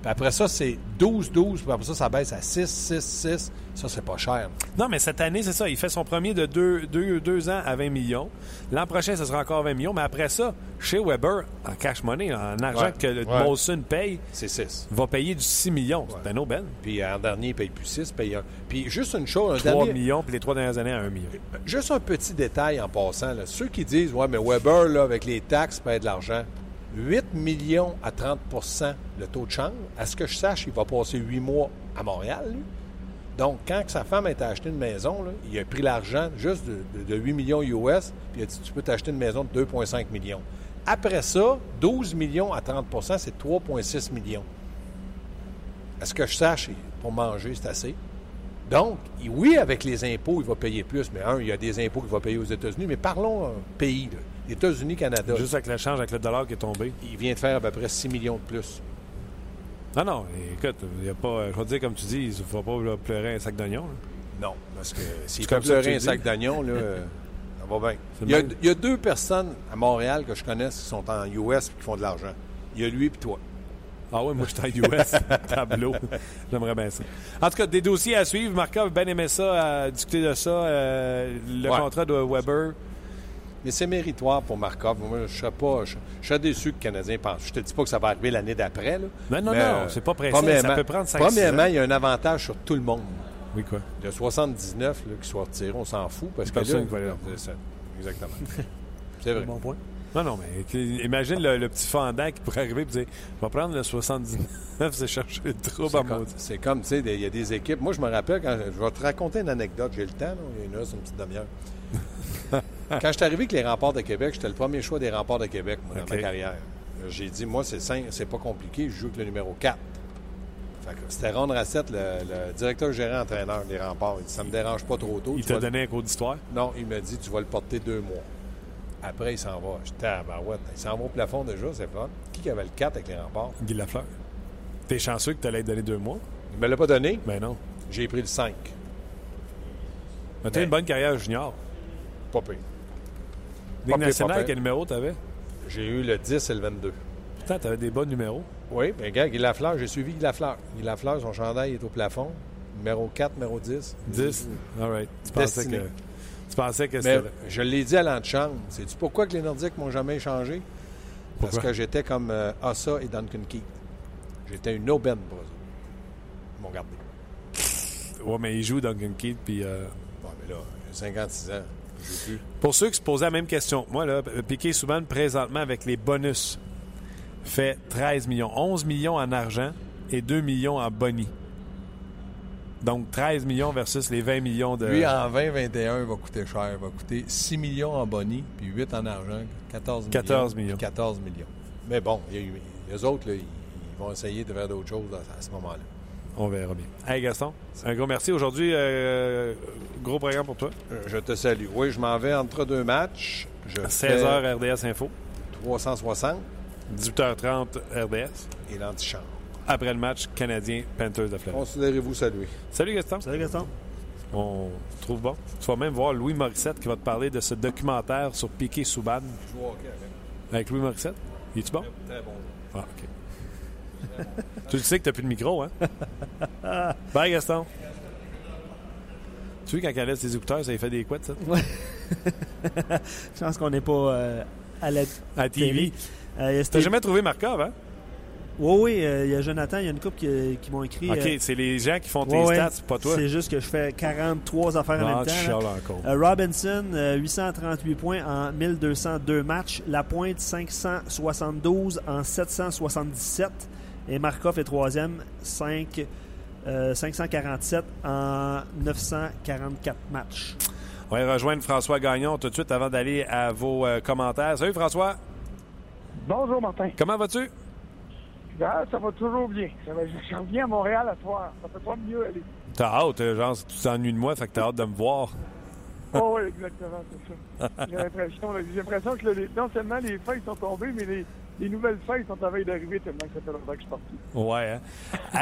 [SPEAKER 2] Puis après ça, c'est 12-12. Puis après ça, ça baisse à 6-6-6. Ça, c'est pas cher.
[SPEAKER 1] Non, mais cette année, c'est ça. Il fait son premier de deux, deux, deux ans à 20 millions. L'an prochain, ce sera encore 20 millions. Mais après ça, chez Weber, en cash money, en argent
[SPEAKER 2] Ouais.
[SPEAKER 1] que le
[SPEAKER 2] Ouais.
[SPEAKER 1] Molson paye,
[SPEAKER 2] C'est 6.
[SPEAKER 1] va payer du 6 millions. C'est un aubaine.
[SPEAKER 2] Puis en dernier, il paye plus 6, paye un. Puis juste une chose, un
[SPEAKER 1] 3
[SPEAKER 2] dernier,
[SPEAKER 1] millions, puis les trois dernières années à 1 million.
[SPEAKER 2] Juste un petit détail en passant. là. Ceux qui disent, ouais, mais Weber, là, avec les taxes, paye de l'argent. 8 millions à 30% le taux de change. À ce que je sache, il va passer 8 mois à Montréal, lui. Donc, quand sa femme a été acheter une maison, il a pris l'argent juste de, de- de 8 millions US, puis il a dit, tu peux t'acheter une maison de 2,5 millions. Après ça, 12 millions à 30% c'est 3,6 millions. À ce que je sache, pour manger, c'est assez. Donc, oui, avec les impôts, il va payer plus, mais un, il y a des impôts qu'il va payer aux États-Unis, mais parlons euh, pays, là. États-Unis, Canada.
[SPEAKER 1] Juste avec le change, avec le dollar qui est tombé.
[SPEAKER 2] Il vient de faire à peu près 6 millions de plus.
[SPEAKER 1] Non, non, écoute, il y a pas, je vais te dire comme tu dis, il ne faut pas là, pleurer un sac d'oignons.
[SPEAKER 2] Non, parce que s'il
[SPEAKER 1] que
[SPEAKER 2] pleurer un sac d'oignons, là, ça va bien. Il y, a,
[SPEAKER 1] le même.
[SPEAKER 2] il y a deux personnes à Montréal que je connais qui sont en US et qui font de l'argent. Il y a lui et toi.
[SPEAKER 1] Ah oui, moi je suis en US, tableau. J'aimerais bien ça. En tout cas, des dossiers à suivre. Marco a bien aimé ça, à discuter de ça. euh, le
[SPEAKER 2] Ouais.
[SPEAKER 1] contrat de Weber.
[SPEAKER 2] Mais c'est méritoire pour Markov. Moi, je serais pas. Je, je serais déçu que le Canadien pense. Je te dis pas que ça va arriver l'année d'après.
[SPEAKER 1] Non, non, non,
[SPEAKER 2] euh,
[SPEAKER 1] c'est pas pressé. Ça peut prendre 5
[SPEAKER 2] Premièrement, il y a un avantage sur tout le monde.
[SPEAKER 1] Oui, quoi?
[SPEAKER 2] Le 79 là, qui soit retiré, on s'en fout parce que
[SPEAKER 1] Personne
[SPEAKER 2] là,
[SPEAKER 1] va
[SPEAKER 2] c'est ça. Exactement. c'est vrai.
[SPEAKER 3] Bon point.
[SPEAKER 1] Non, non, mais imagine le, le petit fendant qui pourrait arriver et dire Je vais prendre le 79, c'est chercher le trouble à
[SPEAKER 2] C'est comme,
[SPEAKER 1] maudit.
[SPEAKER 2] c'est comme, tu sais, il y a des équipes. Moi, je me rappelle, quand je vais te raconter une anecdote. J'ai le temps, là. il y en a, c'est une petite demi-heure. quand je suis arrivé avec les remparts de Québec, j'étais le premier choix des remparts de Québec moi, dans ma carrière. J'ai dit, moi, c'est simple, c'est pas compliqué, je joue avec le numéro 4. Fait que C'était Ron Rassett, le, le directeur gérant entraîneur des remparts. Il dit, ça me dérange pas trop tôt.
[SPEAKER 1] Il
[SPEAKER 2] tu
[SPEAKER 1] t'a donné un cours d'histoire?
[SPEAKER 2] Non, il m'a dit, tu vas le porter deux mois. Après, il s'en va. J'étais à Barouette. Il s'en va au plafond déjà, c'est fun. Qui avait le 4 avec les remparts?
[SPEAKER 1] Guy Lafleur. T'es chanceux que t'allais te donner deux mois?
[SPEAKER 2] Il me l'a pas donné.
[SPEAKER 1] Ben non.
[SPEAKER 2] J'ai pris le 5.
[SPEAKER 1] Mais t'as
[SPEAKER 2] Ben-
[SPEAKER 1] une bonne carrière junior.
[SPEAKER 2] Pas pire.
[SPEAKER 1] Ligue
[SPEAKER 2] Pas pire,
[SPEAKER 1] nationale,
[SPEAKER 2] pas pire.
[SPEAKER 1] quel numéro t'avais?
[SPEAKER 2] J'ai eu le 10 et le 22.
[SPEAKER 1] Putain, t'avais des bons numéros.
[SPEAKER 2] Oui, bien, gars, Guy Lafleur, j'ai suivi Guy Lafleur. Guy Lafleur, son chandail est au plafond. Numéro 4, numéro 10.
[SPEAKER 1] 10? All right. Tu pensais
[SPEAKER 2] Destiné.
[SPEAKER 1] que, tu pensais que
[SPEAKER 2] Mais
[SPEAKER 1] c'était...
[SPEAKER 2] je l'ai dit à l'antichambre. Sais-tu pourquoi que les Nordiques m'ont jamais échangé? Parce
[SPEAKER 1] Pourquoi?
[SPEAKER 2] que j'étais comme euh, Assa et Duncan Keith. J'étais une aubaine pour eux. Ils m'ont gardé.
[SPEAKER 1] Ouais, mais il joue Duncan Keith, puis... euh,
[SPEAKER 2] Bon, mais là, j'ai 56 ans.
[SPEAKER 1] Pour ceux qui se posaient la même question, moi, là, Piqué Souban, présentement, avec les bonus, fait 13 millions. 11 millions en argent et 2 millions en boni. Donc, 13 millions versus les 20 millions de...
[SPEAKER 2] Lui, en 2021, il va coûter cher. Il va coûter 6 millions en boni, puis 8 en argent, 14 millions.
[SPEAKER 1] 14 millions.
[SPEAKER 2] puis 14 millions. Mais bon, les autres, là, ils, ils vont essayer de faire d'autres choses à, à ce moment-là.
[SPEAKER 1] On verra bien. Hey, Gaston, un gros merci. Aujourd'hui, euh, gros programme pour toi.
[SPEAKER 2] Euh, Je te salue. Oui, je m'en vais entre deux matchs. Je
[SPEAKER 1] À
[SPEAKER 2] fais
[SPEAKER 1] 16h RDS Info,
[SPEAKER 2] 360
[SPEAKER 1] 18h30 RDS.
[SPEAKER 2] et l'antichambre.
[SPEAKER 1] Après le match canadien Panthers de Floride.
[SPEAKER 2] Considérez-vous salué.
[SPEAKER 1] Salut Gaston.
[SPEAKER 3] Salut Gaston.
[SPEAKER 1] On te trouve bon. Tu vas même voir Louis Morissette qui va te parler de ce documentaire sur Piqué Souban
[SPEAKER 2] Je joue hockey avec.
[SPEAKER 1] avec Louis Morissette? Es-tu bon?
[SPEAKER 2] Très bon.
[SPEAKER 1] Ah, OK. Tu le sais que t'as plus de micro, hein? Bye, Gaston. Tu vois, quand elle laisse ses écouteurs, ça lui fait des couettes, ça?
[SPEAKER 3] Je pense qu'on n'est pas euh, à la
[SPEAKER 1] À la TV.
[SPEAKER 3] Euh,
[SPEAKER 1] T'as jamais trouvé Markov, hein?
[SPEAKER 3] Oui, oui, euh, il y a Jonathan, il y a une couple qui, qui m'ont écrit.
[SPEAKER 1] OK,
[SPEAKER 3] euh,
[SPEAKER 1] c'est les gens qui font tes
[SPEAKER 3] ouais,
[SPEAKER 1] stats, pas toi.
[SPEAKER 3] C'est juste que je fais 43 affaires en
[SPEAKER 1] Ah,
[SPEAKER 3] même temps.
[SPEAKER 1] encore.
[SPEAKER 3] Euh, Robinson, euh, 838 points en 1202 matchs. Lapointe, 572 en 777. Et Markov est troisième, 5, euh, 547 en 944 matchs.
[SPEAKER 1] On va rejoindre François Gagnon tout de suite avant d'aller à vos euh, commentaires. Salut François,
[SPEAKER 4] Bonjour Martin.
[SPEAKER 1] comment vas-tu?
[SPEAKER 4] Ah, ça va toujours bien. Ça va- je reviens à Montréal à soir. Ça peut pas mieux aller.
[SPEAKER 1] T'as hâte, euh, genre, tu t'ennuies de moi, fait que t'as hâte de me voir.
[SPEAKER 4] Oh oui, exactement, c'est ça. J'ai l'impression, là, j'ai l'impression que les- non seulement les feuilles sont tombées, mais les, les nouvelles feuilles sont à veille d'arriver tellement que ça fait longtemps que je suis parti.
[SPEAKER 1] Ouais, hein?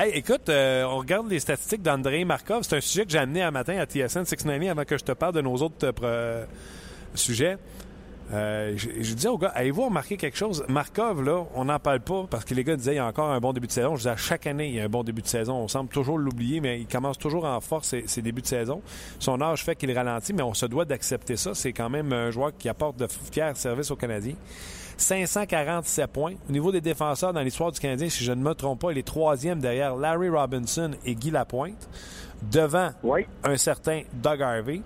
[SPEAKER 1] hey, écoute, euh, on regarde les statistiques d'André Markov. C'est un sujet que j'ai amené un matin à TSN 690 avant que je te parle de nos autres euh, pro- sujets. Euh, je, je disais aux gars, avez-vous remarqué quelque chose? Markov, là, on n'en parle pas parce que les gars disaient il y a encore un bon début de saison. Je disais chaque année, il y a un bon début de saison. On semble toujours l'oublier, mais il commence toujours en force ses, ses débuts de saison. Son âge fait qu'il ralentit, mais on se doit d'accepter ça. C'est quand même un joueur qui apporte de fiers services aux Canadiens. 547 points. Au niveau des défenseurs dans l'histoire du Canadien, si je ne me trompe pas, il est troisième derrière Larry Robinson et Guy Lapointe, devant
[SPEAKER 4] Oui.
[SPEAKER 1] un certain Doug Harvey.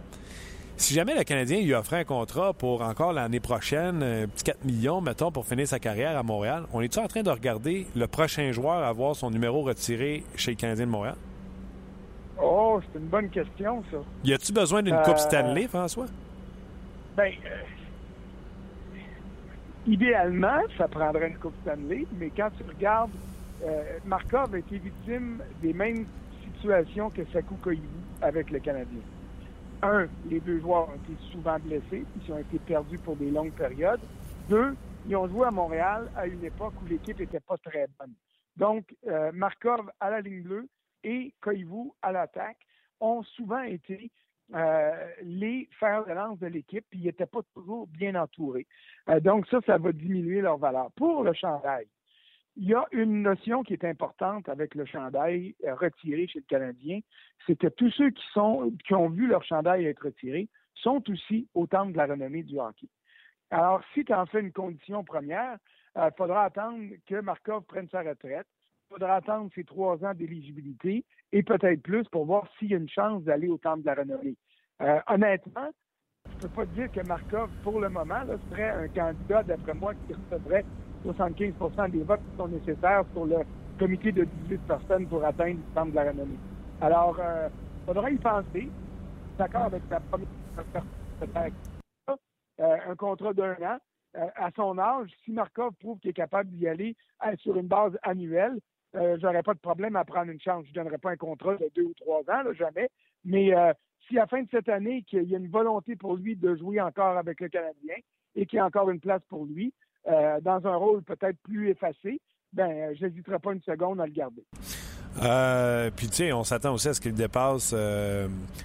[SPEAKER 1] Si jamais le Canadien lui offrait un contrat pour encore l'année prochaine, un petit 4 millions, mettons, pour finir sa carrière à Montréal, on est-tu en train de regarder le prochain joueur avoir son numéro retiré chez le Canadien de Montréal?
[SPEAKER 4] Oh, c'est une bonne question, ça.
[SPEAKER 1] Y a-tu besoin d'une
[SPEAKER 4] Euh,
[SPEAKER 1] Coupe Stanley, François?
[SPEAKER 4] Ben, euh, idéalement, ça prendrait une Coupe Stanley, mais quand tu regardes, euh, Markov a été victime des mêmes situations que Sakou Koivu avec le Canadien. Un, les deux joueurs ont été souvent blessés, ils ont été perdus pour des longues périodes. Deux, ils ont joué à Montréal à une époque où l'équipe n'était pas très bonne. Donc, euh, Markov à la ligne bleue et Koivu à l'attaque ont souvent été euh, les fers de lance de l'équipe, puis ils n'étaient pas toujours bien entourés. Euh, donc ça, ça va diminuer leur valeur. Pour le chandail, il y a une notion qui est importante avec le chandail euh, retiré chez le Canadien, c'est que tous ceux qui sont qui ont vu leur chandail être retiré sont aussi au temple de la renommée du hockey. Alors, si tu en fais une condition première, il faudra attendre que Markov prenne sa retraite. Il faudra attendre ses trois ans d'éligibilité et peut-être plus pour voir s'il y a une chance d'aller au temple de la renommée. Euh, honnêtement, je ne peux pas dire que Markov, pour le moment, serait un candidat, d'après moi, qui recevrait 75% des votes qui sont nécessaires pour le comité de 18 personnes pour atteindre le temple de la renommée. Alors, il faudra y penser. D'accord avec la première euh, un contrat d'un an. Euh, à son âge, si Markov prouve qu'il est capable d'y aller euh, sur une base annuelle, euh, j'aurais pas de problème à prendre une chance. Je donnerais pas un contrat de deux ou trois ans, jamais. Mais euh, si à la fin de cette année, qu'il y a une volonté pour lui de jouer encore avec le Canadien et qu'il y a encore une place pour lui, euh, dans un rôle peut-être plus effacé, ben, je n'hésiterai pas une seconde à le garder.
[SPEAKER 1] Puis, tu sais, on s'attend aussi à ce qu'il dépasse,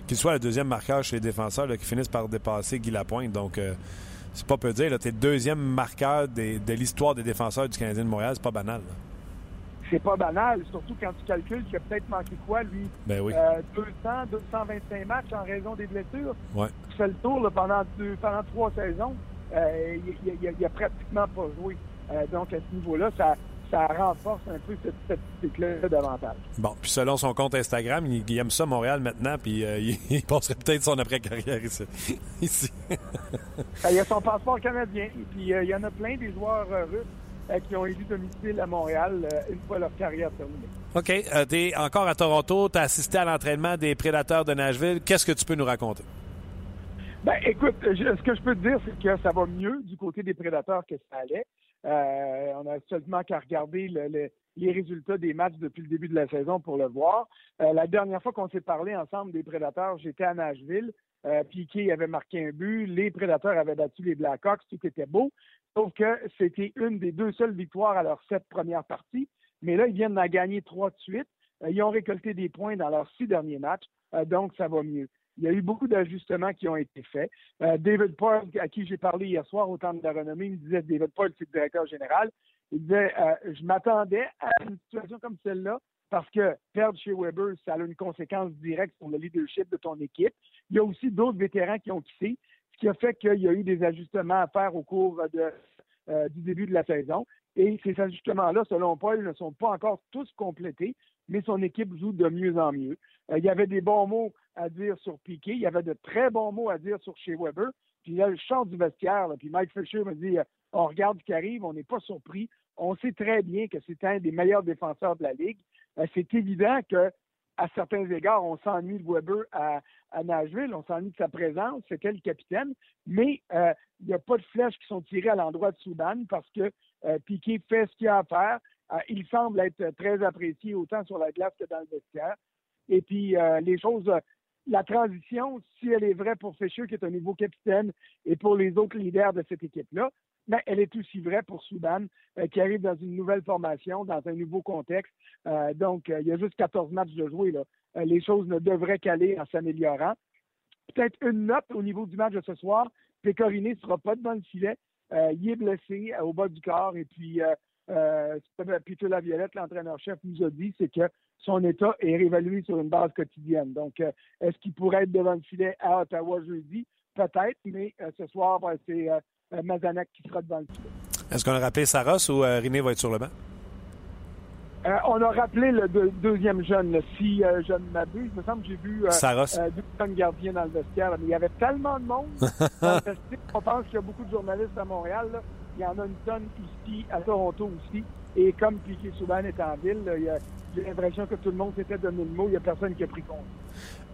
[SPEAKER 1] qu'il soit le deuxième marqueur chez les défenseurs, qui finisse par dépasser Guy Lapointe. Donc, c'est pas peu dire, tu es le deuxième marqueur de l'histoire des défenseurs du Canadien de Montréal. C'est pas banal.
[SPEAKER 4] C'est pas banal, surtout quand tu calcules qu'il a peut-être manqué quoi, lui?
[SPEAKER 1] Ben oui.
[SPEAKER 4] Euh, 200, 225 matchs en raison des blessures.
[SPEAKER 1] Ouais.
[SPEAKER 4] Le tour là, pendant, deux, pendant trois saisons. Euh, il n'a pratiquement pas joué. Euh, donc, à ce niveau-là, ça, ça renforce un peu cette statistique-là davantage.
[SPEAKER 1] Bon, puis selon son compte Instagram, il, il aime ça Montréal maintenant, puis euh, il, il passerait peut-être son après-carrière ici. ici.
[SPEAKER 4] Ben, il a son passeport canadien, puis euh, il y en a plein des joueurs euh, russes qui ont élu domicile à Montréal euh, une fois leur carrière terminée.
[SPEAKER 1] OK, euh, tu es encore à Toronto, tu as assisté à l'entraînement des Prédateurs de Nashville. Qu'est-ce que tu peux nous raconter?
[SPEAKER 4] Ben, écoute, je- ce que je peux te dire, c'est que ça va mieux du côté des prédateurs que ça allait. Euh, on a seulement qu'à regarder le- le- les résultats des matchs depuis le début de la saison pour le voir. Euh, la dernière fois qu'on s'est parlé ensemble des prédateurs, j'étais à Nashville. Euh, Piquet avait marqué un but. Les prédateurs avaient battu les Blackhawks. Tout était beau. Sauf que c'était une des deux seules victoires à leurs sept premières parties. Mais là, ils viennent d'en gagner trois de suite. Euh, ils ont récolté des points dans leurs six derniers matchs. Euh, donc, ça va mieux. Il y a eu beaucoup d'ajustements qui ont été faits. Euh, David Paul, à qui j'ai parlé hier soir au temps de la renommée, il me disait, David Paul, c'est le directeur général, il disait, je m'attendais à une situation comme celle-là parce que perdre chez Weber, ça a une conséquence directe sur le leadership de ton équipe. Il y a aussi d'autres vétérans qui ont quitté, ce qui a fait qu'il y a eu des ajustements à faire au cours euh, du début de la saison. Et ces ajustements-là, selon Paul, ne sont pas encore tous complétés, mais son équipe joue de mieux en mieux. Euh, il y avait des bons mots à dire sur Piquet, il y avait de très bons mots à dire sur chez Weber. Puis là, le chant du vestiaire, puis Mike Fisher me dit euh, on regarde ce qui arrive, on n'est pas surpris. On sait très bien que c'est un des meilleurs défenseurs de la Ligue. C'est évident que à certains égards, on s'ennuie de Weber à, à Nashville, on s'ennuie de sa présence, c'était le capitaine, mais euh, il n'y a pas de flèches qui sont tirées à l'endroit de Souban parce que euh, Piquet fait ce qu'il a à faire. Euh, il semble être très apprécié autant sur la glace que dans le vestiaire. Et puis, euh, les choses, euh, la transition, si elle est vraie pour Fischer, qui est un nouveau capitaine, et pour les autres leaders de cette équipe-là, mais elle est aussi vraie pour Souban, euh, qui arrive dans une nouvelle formation, dans un nouveau contexte. Euh, donc, euh, il y a juste 14 matchs de jouer. Là. Les choses ne devraient qu'aller en s'améliorant. Peut-être une note au niveau du match de ce soir. Pécoriné ne sera pas devant le filet. Il est blessé au bas du corps. Et puis, Peter Laviolette, l'entraîneur-chef, nous a dit, c'est que son état est réévalué sur une base quotidienne. Donc, est-ce qu'il pourrait être devant le filet à Ottawa jeudi? Peut-être, mais ce soir, ben, c'est euh, Mazanak qui sera devant le filet.
[SPEAKER 1] Est-ce qu'on a rappelé Saros ou euh, Riné va être sur le banc?
[SPEAKER 4] Euh, on a rappelé le deux- deuxième jeune, là. si euh, je ne m'abuse. Il me semble que j'ai vu euh,
[SPEAKER 1] Saros.
[SPEAKER 4] deux jeunes gardiens dans le vestiaire. là. Mais il y avait tellement de monde dans le vestiaire. On pense qu'il y a beaucoup de journalistes à Montréal. là. Il y en a une tonne ici, à Toronto aussi. Et comme Piquet Souban est en ville, j'ai l'impression que tout le monde s'était donné le mot. Il n'y a personne qui a pris compte.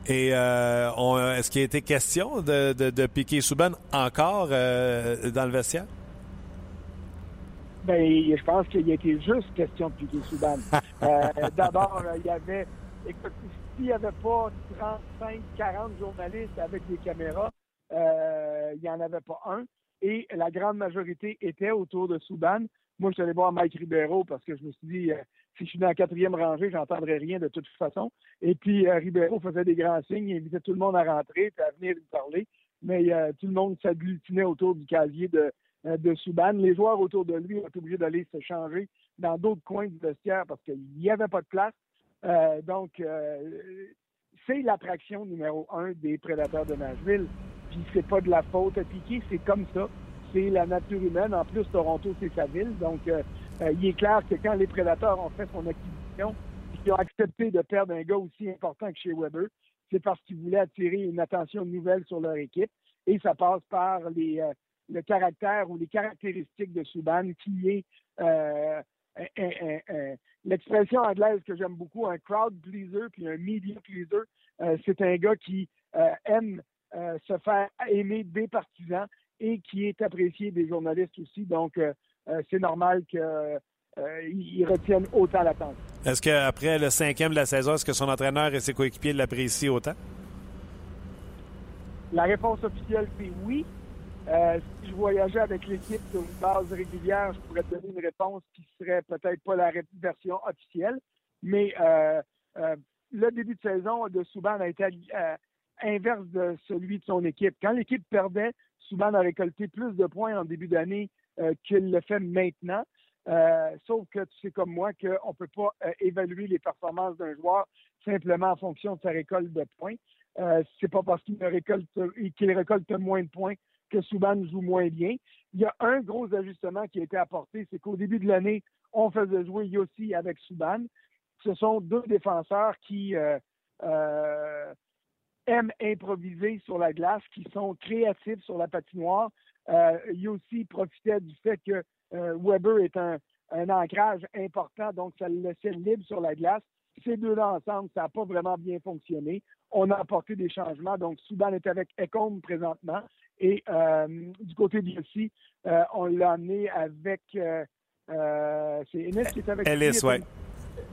[SPEAKER 1] Et euh, est-ce qu'il a été question de, de, de piquer Souban encore euh, dans le vestiaire?
[SPEAKER 4] Ben, je pense qu'il a été juste question de piquer Souban. Euh, D'abord, il y avait, écoute, s'il n'y avait pas 35, 40 journalistes avec des caméras, il n'y en avait pas un. Et la grande majorité était autour de Souban. Moi, je suis allé voir Mike Ribeiro parce que je me suis dit, euh, si je suis dans la quatrième rangée, j'entendrai rien de toute façon. Et puis, euh, Ribeiro faisait des grands signes, il invitait tout le monde à rentrer et à venir lui parler. Mais euh, tout le monde s'agglutinait autour du casier de, euh, de. Les joueurs autour de lui ont été obligés d'aller se changer dans d'autres coins du vestiaire parce qu'il n'y avait pas de place. Donc, c'est l'attraction numéro un des prédateurs de Nashville. Puis c'est pas de la faute à Piquet, c'est comme ça. C'est la nature humaine. En plus, Toronto, c'est sa ville. Donc, euh, il est clair que quand les prédateurs ont fait son acquisition, puis qu'ils ont accepté de perdre un gars aussi important que chez Weber, c'est parce qu'ils voulaient attirer une attention nouvelle sur leur équipe. Et ça passe par les, euh, le caractère ou les caractéristiques de Souban, qui est euh, l'expression anglaise que j'aime beaucoup, un crowd pleaser puis un media pleaser. C'est un gars qui aime se faire aimer des partisans et qui est apprécié des journalistes aussi. Donc, c'est normal qu'il retienne autant l'attention.
[SPEAKER 1] Est-ce qu'après le cinquième de la saison, est-ce que son entraîneur et ses coéquipiers l'apprécient autant?
[SPEAKER 4] La réponse officielle, c'est oui. Euh, si je voyageais avec l'équipe sur une base régulière, je pourrais te donner une réponse qui serait peut-être pas la version officielle, mais euh, euh, le début de saison de Souban a été euh, inverse de celui de son équipe. Quand l'équipe perdait, Souban a récolté plus de points en début d'année euh, qu'il le fait maintenant. sauf que tu sais comme moi qu'on ne peut pas évaluer les performances d'un joueur simplement en fonction de sa récolte de points. Euh, c'est pas parce qu'il récolte, qu'il récolte moins de points que Souban joue moins bien. Il y a un gros ajustement qui a été apporté, c'est qu'au début de l'année, on faisait jouer Yossi avec Souban. Ce sont deux défenseurs qui euh, euh, aiment improviser sur la glace, qui sont créatifs sur la patinoire. Euh, Yossi profitait du fait que Weber est un, un ancrage important, donc ça le laissait libre sur la glace. Ces deux-là ensemble, ça n'a pas vraiment bien fonctionné. On a apporté des changements. Donc, Soudan est avec Ecom présentement. Et euh, du côté de euh, on l'a amené avec. Euh, c'est Ennis qui est avec
[SPEAKER 1] lui. Ellis, oui.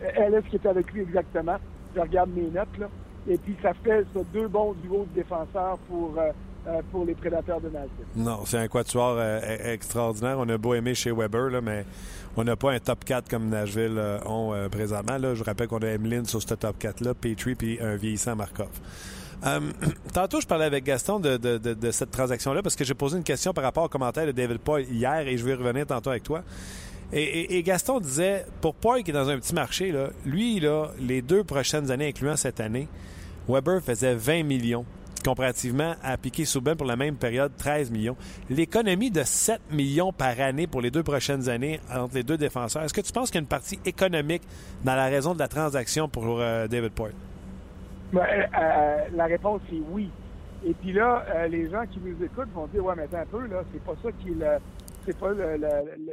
[SPEAKER 4] Ellis qui est avec lui, exactement. Je regarde mes notes, là. Et puis, ça fait ça, deux bons duos de défenseurs pour euh, pour les prédateurs de Nashville.
[SPEAKER 1] Non, c'est un quatuor euh, e-, extraordinaire. On a beau aimer chez Weber, là, mais on n'a pas un top 4 comme Nashville euh, ont présentement. Là. Je rappelle qu'on a Emeline sur ce top 4-là, Petrie puis un vieillissant Markov. tantôt, je parlais avec Gaston de, cette transaction-là parce que j'ai posé une question par rapport au commentaire de David Paul hier et je vais revenir tantôt avec toi. Et, Gaston disait, pour Paul qui est dans un petit marché, là, lui, là, les deux prochaines années, incluant cette année, Weber faisait 20 millions comparativement à Piquet Souben pour la même période, 13 millions. L'économie de 7 millions par année pour les deux prochaines années entre les deux défenseurs, est-ce que tu penses qu'il y a une partie économique dans la raison de la transaction pour euh, David Poyle?
[SPEAKER 4] Ben, euh, euh, la réponse est oui. Et puis là, les gens qui nous écoutent vont dire Ouais, mais attends un peu, là, c'est pas ça qui est c'est pas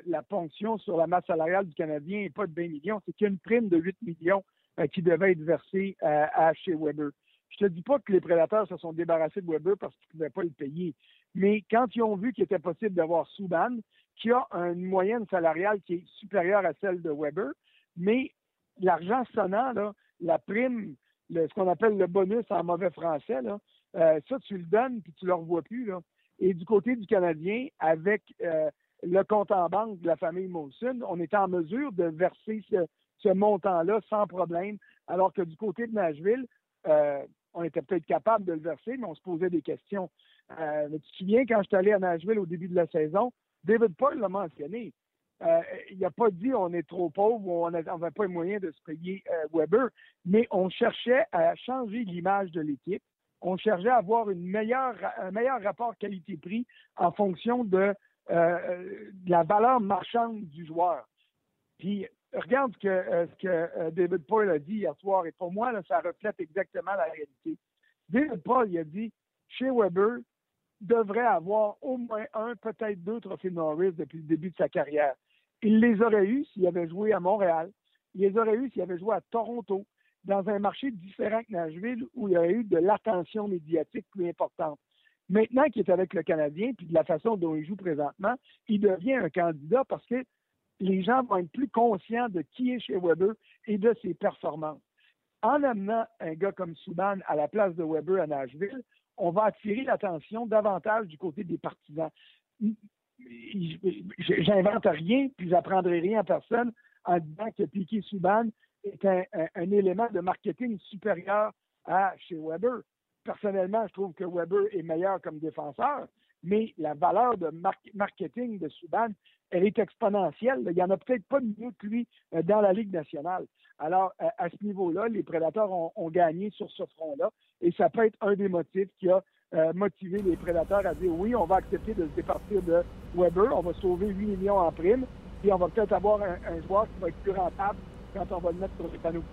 [SPEAKER 4] la ponction sur la masse salariale du Canadien et pas de 20 millions, c'est qu'il y a une prime de 8 millions qui devait être versée à chez Weber. Je te dis pas que les prédateurs se sont débarrassés de Weber parce qu'ils ne pouvaient pas le payer. Mais quand ils ont vu qu'il était possible d'avoir Souban, qui a une moyenne salariale qui est supérieure à celle de Weber, mais l'argent sonnant, la prime, ce qu'on appelle le bonus en mauvais français, euh, ça, tu le donnes puis tu ne le revois plus. Et du côté du Canadien, avec euh, le compte en banque de la famille Molson, on est en mesure de verser ce, montant-là sans problème, alors que du côté de Nashville, euh, on était peut-être capable de le verser, mais on se posait des questions. Euh, tu te souviens, quand je suis allé à Nashville au début de la saison, David Paul l'a mentionné. Euh, il n'a pas dit on est trop pauvre ou on n'avait pas les moyens de se payer euh, Weber, mais on cherchait à changer l'image de l'équipe. On cherchait à avoir un meilleur rapport qualité-prix en fonction de, de, la valeur marchande du joueur. Puis regarde ce que, euh, ce que euh, David Paul a dit hier soir, et pour moi, ça reflète exactement la réalité. David Paul il a dit chez Weber devrait avoir au moins un, peut-être deux trophées Norris depuis le début de sa carrière. Il les aurait eus s'il avait joué à Montréal. Il les aurait eus s'il avait joué à Toronto, dans un marché différent que Nashville, où il y aurait eu de l'attention médiatique plus importante. Maintenant qu'il est avec le Canadien, puis de la façon dont il joue présentement, il devient un candidat parce que les gens vont être plus conscients de qui est chez Weber et de ses performances. En amenant un gars comme Souban à la place de Weber à Nashville, on va attirer l'attention davantage du côté des partisans. J'invente rien, puis j'apprendrai rien à personne en disant que Piquet Souban est un, élément de marketing supérieur à chez Weber. Personnellement, je trouve que Weber est meilleur comme défenseur, mais la valeur de marketing de Souban, elle est exponentielle. Il n'y en a peut-être pas mieux que lui euh, dans la Ligue nationale. Alors, à ce niveau-là, les prédateurs ont, gagné sur ce front-là, et ça peut être un des motifs qui a euh, motivé les prédateurs à dire oui, on va accepter de se départir de Weber, on va sauver 8 millions en prime, puis on va peut-être avoir un, joueur qui va être plus rentable quand on va le mettre sur les panneaux.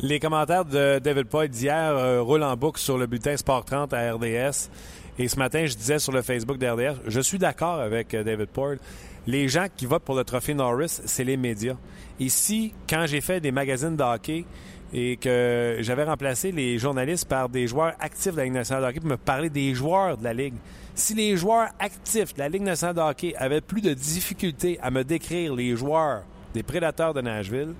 [SPEAKER 1] Les commentaires de David Poyd d'hier euh, roulent en boucle sur le bulletin Sport 30 à RDS. Et ce matin, je disais sur le Facebook d'RDS, je suis d'accord avec euh, David Poyle. Les gens qui votent pour le trophée Norris, c'est les médias. Ici, quand j'ai fait des magazines de hockey et que j'avais remplacé les journalistes par des joueurs actifs de la Ligue nationale de hockey pour me parler des joueurs de la Ligue, si les joueurs actifs de la Ligue nationale de hockey avaient plus de difficultés à me décrire les joueurs des prédateurs de Nashville,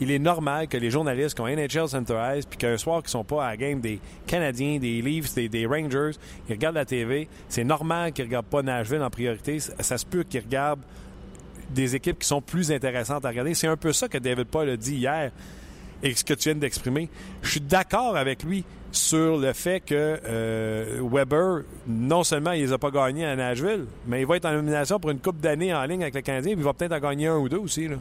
[SPEAKER 1] il est normal que les journalistes qui ont NHL Center Ice, puis qu'un soir qui sont pas à la game des Canadiens, des Leafs, des, Rangers, ils regardent la TV. C'est normal qu'ils regardent pas Nashville en priorité. Ça, se peut qu'ils regardent des équipes qui sont plus intéressantes à regarder. C'est un peu ça que David Paul a dit hier. et ce que tu viens d'exprimer. Je suis d'accord avec lui sur le fait que euh, Weber, non seulement il les a pas gagnés à Nashville, mais il va être en nomination pour une coupe d'années en ligne avec le Canadien, puis il va peut-être en gagner un ou deux aussi. Là.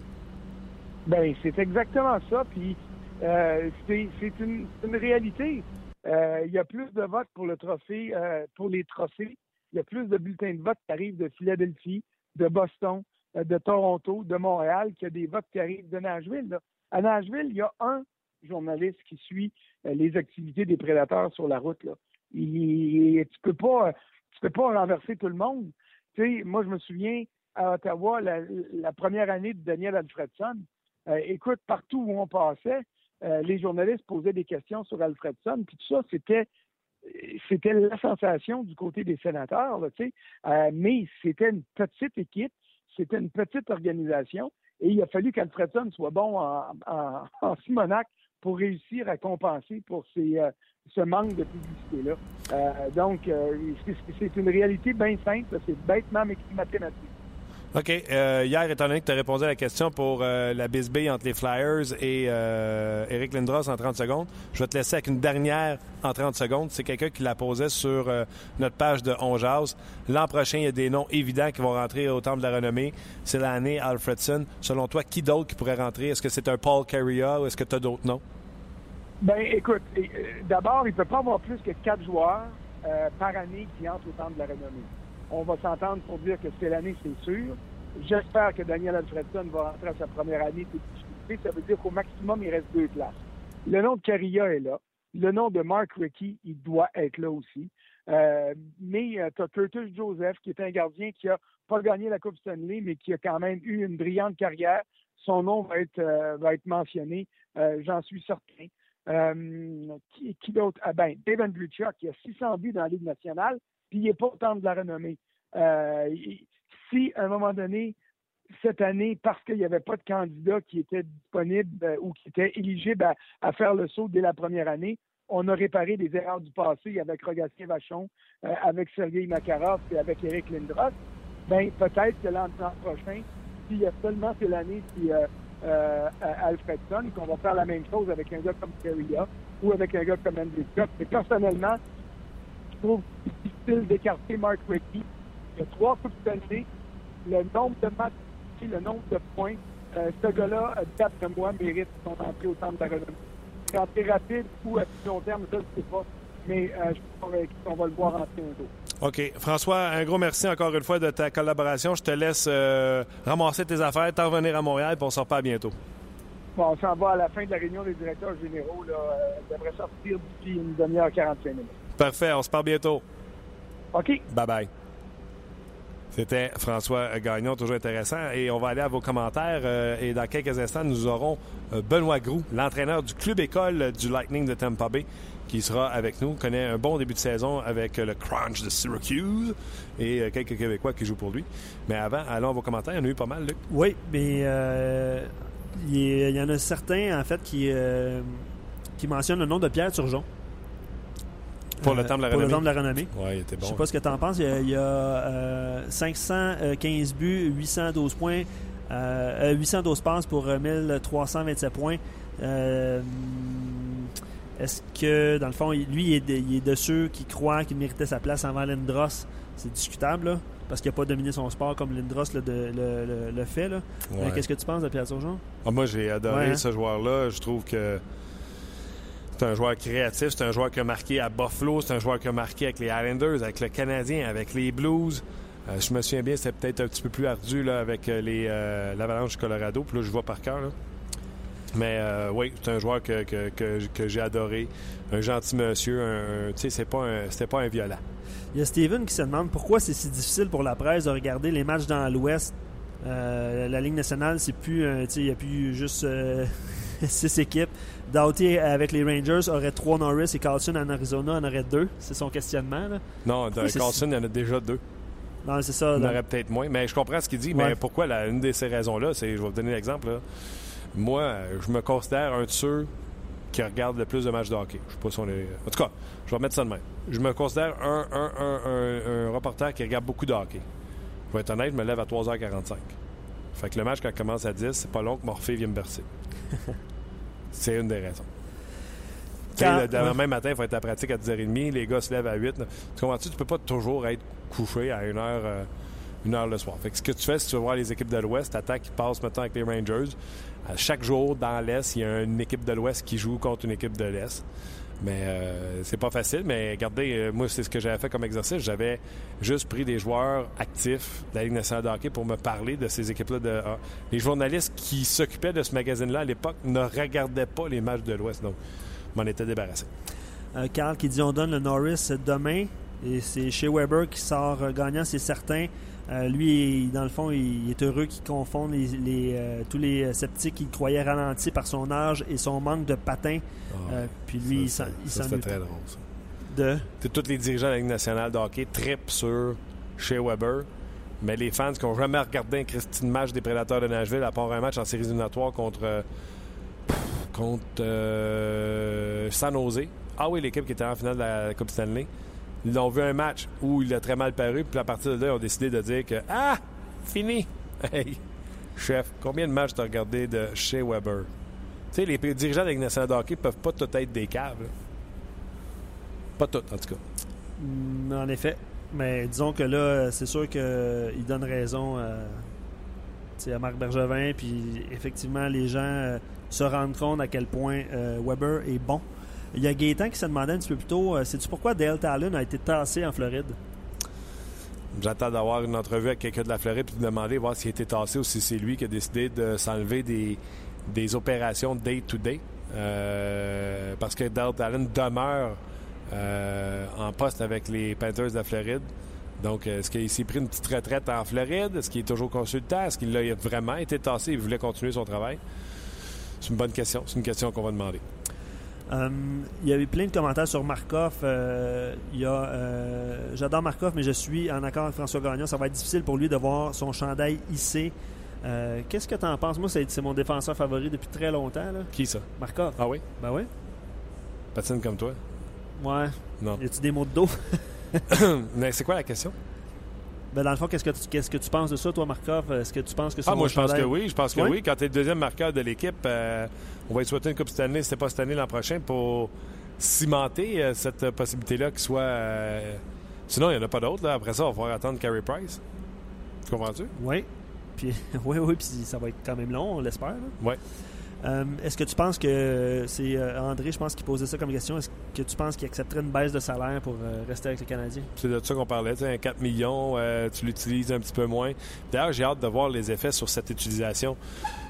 [SPEAKER 4] Ben, c'est exactement ça. Puis euh, c'est une, une, réalité. Euh, il y a plus de votes pour le trophée, euh, pour les trophées. Il y a plus de bulletins de vote qui arrivent de Philadelphie, de Boston, euh, de Toronto, de Montréal, qu'il y a des votes qui arrivent de Nashville. Là. À Nashville, il y a un journaliste qui suit euh, les activités des prédateurs sur la route. Là. Tu peux pas, tu peux pas renverser tout le monde. Tu sais, moi, je me souviens à Ottawa, la, la première année de Daniel Alfredson. Euh, écoute, partout où on passait, euh, les journalistes posaient des questions sur Alfredson, puis tout ça, c'était c'était la sensation du côté des sénateurs, euh, mais c'était une petite équipe, c'était une petite organisation, et il a fallu qu'Alfredson soit bon en, Simonac pour réussir à compenser pour ces, ce manque de publicité-là. Donc, c'est une réalité bien simple, c'est bêtement mathématique.
[SPEAKER 1] OK. Euh, hier, étant donné que tu as répondu à la question pour euh, la bisbille entre les Flyers et euh, Eric Lindros en 30 secondes, je vais te laisser avec une dernière en 30 secondes. C'est quelqu'un qui la posait sur notre page de On L'an prochain, il y a des noms évidents qui vont rentrer au Temple de la Renommée. C'est l'année Alfredson. Selon toi, qui d'autre qui pourrait rentrer? Est-ce que c'est un Paul Carrier ou est-ce que tu as d'autres noms?
[SPEAKER 4] Ben, écoute, d'abord, il ne peut pas avoir plus que quatre joueurs par année qui entrent au Temple de la Renommée on va s'entendre pour dire que c'est l'année, c'est sûr. J'espère que Daniel Alfredson va rentrer à sa première année. Ça veut dire qu'au maximum, il reste deux classes. Le nom de Carilla est là. Le nom de Mark Rickey, il doit être là aussi. Euh, mais euh, tu as Curtis Joseph, qui est un gardien qui a pas gagné la Coupe Stanley, mais qui a quand même eu une brillante carrière. Son nom va être, euh, mentionné, j'en suis certain. Qui, d'autre? Ah ben, Dave Andrichuk, qui a 600 buts dans la Ligue nationale, puis il n'est pas au de la renommée. Euh, si, à un moment donné, cette année, parce qu'il n'y avait pas de candidat qui était disponible euh, ou qui était éligible à, faire le saut dès la première année, on a réparé des erreurs du passé avec Rogatien Vachon, euh, avec Sergei Makarov et avec Eric Lindros. Ben, peut-être que l'an prochain, s'il y a seulement cette année, si Alfredson, qu'on va faire la même chose avec un gars comme Keria ou avec un gars comme Andrew Scott. Mais personnellement, je trouve difficile d'écarter Mark Rickey. Il y a trois coupes d'année, le nombre de matchs, le nombre de points. Euh, ce gars-là, d'après moi, mérite son entrée au centre de la renommée. Entrée rapide ou à plus long terme, je ne sais pas. Mais euh, je convaincu qu'on va le voir entrer un jour.
[SPEAKER 1] OK. François, un gros merci encore une fois de ta collaboration. Je te laisse euh, ramasser tes affaires, t'en revenir à Montréal, puis on se reparle bientôt.
[SPEAKER 4] Bon, on s'en va à la fin de la réunion des directeurs généraux. Là, euh, devrait sortir d'ici une demi-heure, 45 minutes.
[SPEAKER 1] Parfait. On se parle bientôt.
[SPEAKER 4] OK.
[SPEAKER 1] Bye-bye. C'était François Gagnon, toujours intéressant. Et on va aller à vos commentaires. Euh, et dans quelques instants, nous aurons euh, Benoît Groux, l'entraîneur du club école du Lightning de Tampa Bay, qui sera avec nous. connaît un bon début de saison avec le Crunch de Syracuse et euh, quelques Québécois qui jouent pour lui. Mais avant, allons à vos commentaires. Il y en a eu pas mal, Luc.
[SPEAKER 3] Oui, mais euh, il y en a certains, en fait, qui, euh, qui mentionnent le nom de Pierre Turgeon.
[SPEAKER 1] Pour le temps de la
[SPEAKER 3] pour
[SPEAKER 1] renommée.
[SPEAKER 3] le temps de la renommée.
[SPEAKER 1] Ouais, il était bon.
[SPEAKER 3] Je sais pas ce que tu en penses. Il y a, il y a euh, 515 buts, 812 points, euh, 812 passes pour 1327 points. Euh, Est-ce que, dans le fond, lui, il est, de, il est de ceux qui croient qu'il méritait sa place avant Lindros? C'est discutable, là, parce qu'il n'a pas dominé son sport comme Lindros le, le, le, le fait.
[SPEAKER 1] Ouais.
[SPEAKER 3] Qu'est-ce que tu penses de Pierre Turgeon?
[SPEAKER 1] Ah, moi, j'ai adoré
[SPEAKER 3] Ouais, hein?
[SPEAKER 1] ce joueur-là. Je trouve que c'est un joueur créatif. C'est un joueur qui a marqué à Buffalo. C'est un joueur qui a marqué avec les Islanders, avec le Canadien, avec les Blues. Euh, je me souviens bien, c'était peut-être un petit peu plus ardu là, avec euh, les euh, l'Avalanche du Colorado. Puis là, je vois par cœur. Mais oui, c'est un joueur que, que, que, j'ai adoré. Un gentil monsieur. Tu sais, pas c'était pas un violent.
[SPEAKER 3] Il y a Steven qui se demande pourquoi c'est si difficile pour la presse de regarder les matchs dans l'Ouest. La Ligue nationale, c'est plus, il n'y a plus juste six équipes. Doughty avec les Rangers aurait trois Norris et Carlson en Arizona en aurait deux. C'est son questionnement. Là.
[SPEAKER 1] Non, Carlson, il y en a déjà deux.
[SPEAKER 3] Non, c'est ça.
[SPEAKER 1] Il y en
[SPEAKER 3] là.
[SPEAKER 1] aurait peut-être moins. Mais je comprends ce qu'il dit. Mais pourquoi la, une de ces raisons-là, c'est, je vais vous donner l'exemple. là. Moi, euh, je me considère un de ceux qui regarde le plus de matchs de hockey. Je sais pas si on est. En tout cas, je vais remettre ça de même. Je me considère un, un, un, un, un reporter qui regarde beaucoup de hockey. Je vais être honnête, je me lève à 3h45. Fait que le match, quand il commence à 10, c'est pas long que Morphée vient me bercer. C'est une des raisons.
[SPEAKER 3] Quand-
[SPEAKER 1] le demain matin, il faut être à pratique à 10h30. Les gars se lèvent à 8. là. Tu comprends-tu? Tu peux pas toujours être couché à 1 heure, euh, une heure le soir. Fait que ce que tu fais, si tu veux voir les équipes de l'Ouest, t'attends qu'ils passent maintenant avec les Rangers. À chaque jour, dans l'Est, il y a une équipe de l'Ouest qui joue contre une équipe de l'Est. Mais euh, c'est pas facile. Mais regardez, euh, moi, c'est ce que j'avais fait comme exercice. J'avais juste pris des joueurs actifs de la Ligue nationale de hockey pour me parler de ces équipes-là. De, les journalistes qui s'occupaient de ce magazine-là à l'époque ne regardaient pas les matchs de l'Ouest. Donc, m'en étais débarrassé.
[SPEAKER 3] Euh, Carl qui dit on donne le Norris demain. Et c'est chez Weber qui sort euh, gagnant, c'est certain. Euh, lui, il- dans le fond, il, il est heureux qu'il confonde les, les, euh, tous les euh, sceptiques qui le croyaient ralenti par son âge et son manque de patin. Euh, puis lui, il s'en-
[SPEAKER 1] ça,
[SPEAKER 3] il
[SPEAKER 1] ça,
[SPEAKER 3] s'en
[SPEAKER 1] c'était très drôle, ça.
[SPEAKER 3] de?
[SPEAKER 1] Tous les dirigeants de la Ligue nationale de hockey tripent sur chez Weber. Mais les fans qui n'ont jamais regardé un Christine match des Prédateurs de Nashville, à part un match en séries éliminatoires contre, contre San Jose. Ah oui, l'équipe qui était en finale de la Coupe Stanley. Ils ont vu un match où il a très mal paru, puis à partir de là, ils ont décidé de dire que Ah, fini! Hey, chef, combien de matchs t'as regardé de chez Weber? Tu sais, les dirigeants de la Ligue peuvent pas tout être des là. Pas tout, en tout cas.
[SPEAKER 3] Mm, En effet. Mais disons que là, c'est sûr qu'il donne raison euh, tu sais, à Marc Bergevin. Puis effectivement, les gens euh, se rendent compte à quel point euh, Weber est bon. Il y a Gaétan qui se demandait un petit peu plus tôt euh, sais-tu pourquoi Dale Talon a été tassé en Floride?
[SPEAKER 1] J'attends d'avoir une entrevue avec quelqu'un de la Floride puis de demander voir s'il a été tassé ou si c'est lui qui a décidé de s'enlever des, des opérations day-to-day. Euh, parce que Dale Talon demeure euh, en poste avec les Panthers de la Floride. Donc, est-ce qu'il s'est pris une petite retraite en Floride? Est-ce qu'il est toujours consultant? Est-ce qu'il a vraiment été tassé et voulait continuer son travail? C'est une bonne question. C'est une question qu'on va demander.
[SPEAKER 3] Euh, il y a eu plein de commentaires sur Markov. Euh, il y a, euh, j'adore Markov, mais je suis en accord avec François Gagnon. Ça va être difficile pour lui de voir son chandail hissé. Euh, Qu'est-ce que tu en penses? Moi, c'est c'est mon défenseur favori depuis très longtemps. Là.
[SPEAKER 1] Qui ça?
[SPEAKER 3] Markov.
[SPEAKER 1] Ah oui?
[SPEAKER 3] Ben oui.
[SPEAKER 1] Patine comme toi?
[SPEAKER 3] Ouais.
[SPEAKER 1] Non.
[SPEAKER 3] Y a-tu des mots de dos?
[SPEAKER 1] Mais c'est quoi la question?
[SPEAKER 3] Ben dans le fond, qu'est-ce que tu qu'est-ce que tu penses de ça, toi, Markov? Est-ce que tu penses que c'est
[SPEAKER 1] Ah, moi, je pense que oui. Je pense que oui. Quand tu es le deuxième marqueur de l'équipe, euh, on va lui souhaiter une Coupe cette année, si c'était pas cette année, l'an prochain, pour cimenter euh, cette possibilité-là qu'il soit. euh, Sinon, il n'y en a pas d'autres. Après ça, on va falloir attendre Carey Price. Tu comprends-tu?
[SPEAKER 3] Oui. Puis, oui, oui, puis ça va être quand même long, on l'espère. là. Euh, Est-ce que tu penses que c'est euh, André, je pense, qui posait ça comme question. Est-ce que tu penses qu'il accepterait une baisse de salaire pour euh, rester avec les Canadiens?
[SPEAKER 1] C'est de ça qu'on parlait. Un 4 millions, euh, tu l'utilises un petit peu moins. D'ailleurs, j'ai hâte de voir les effets sur cette utilisation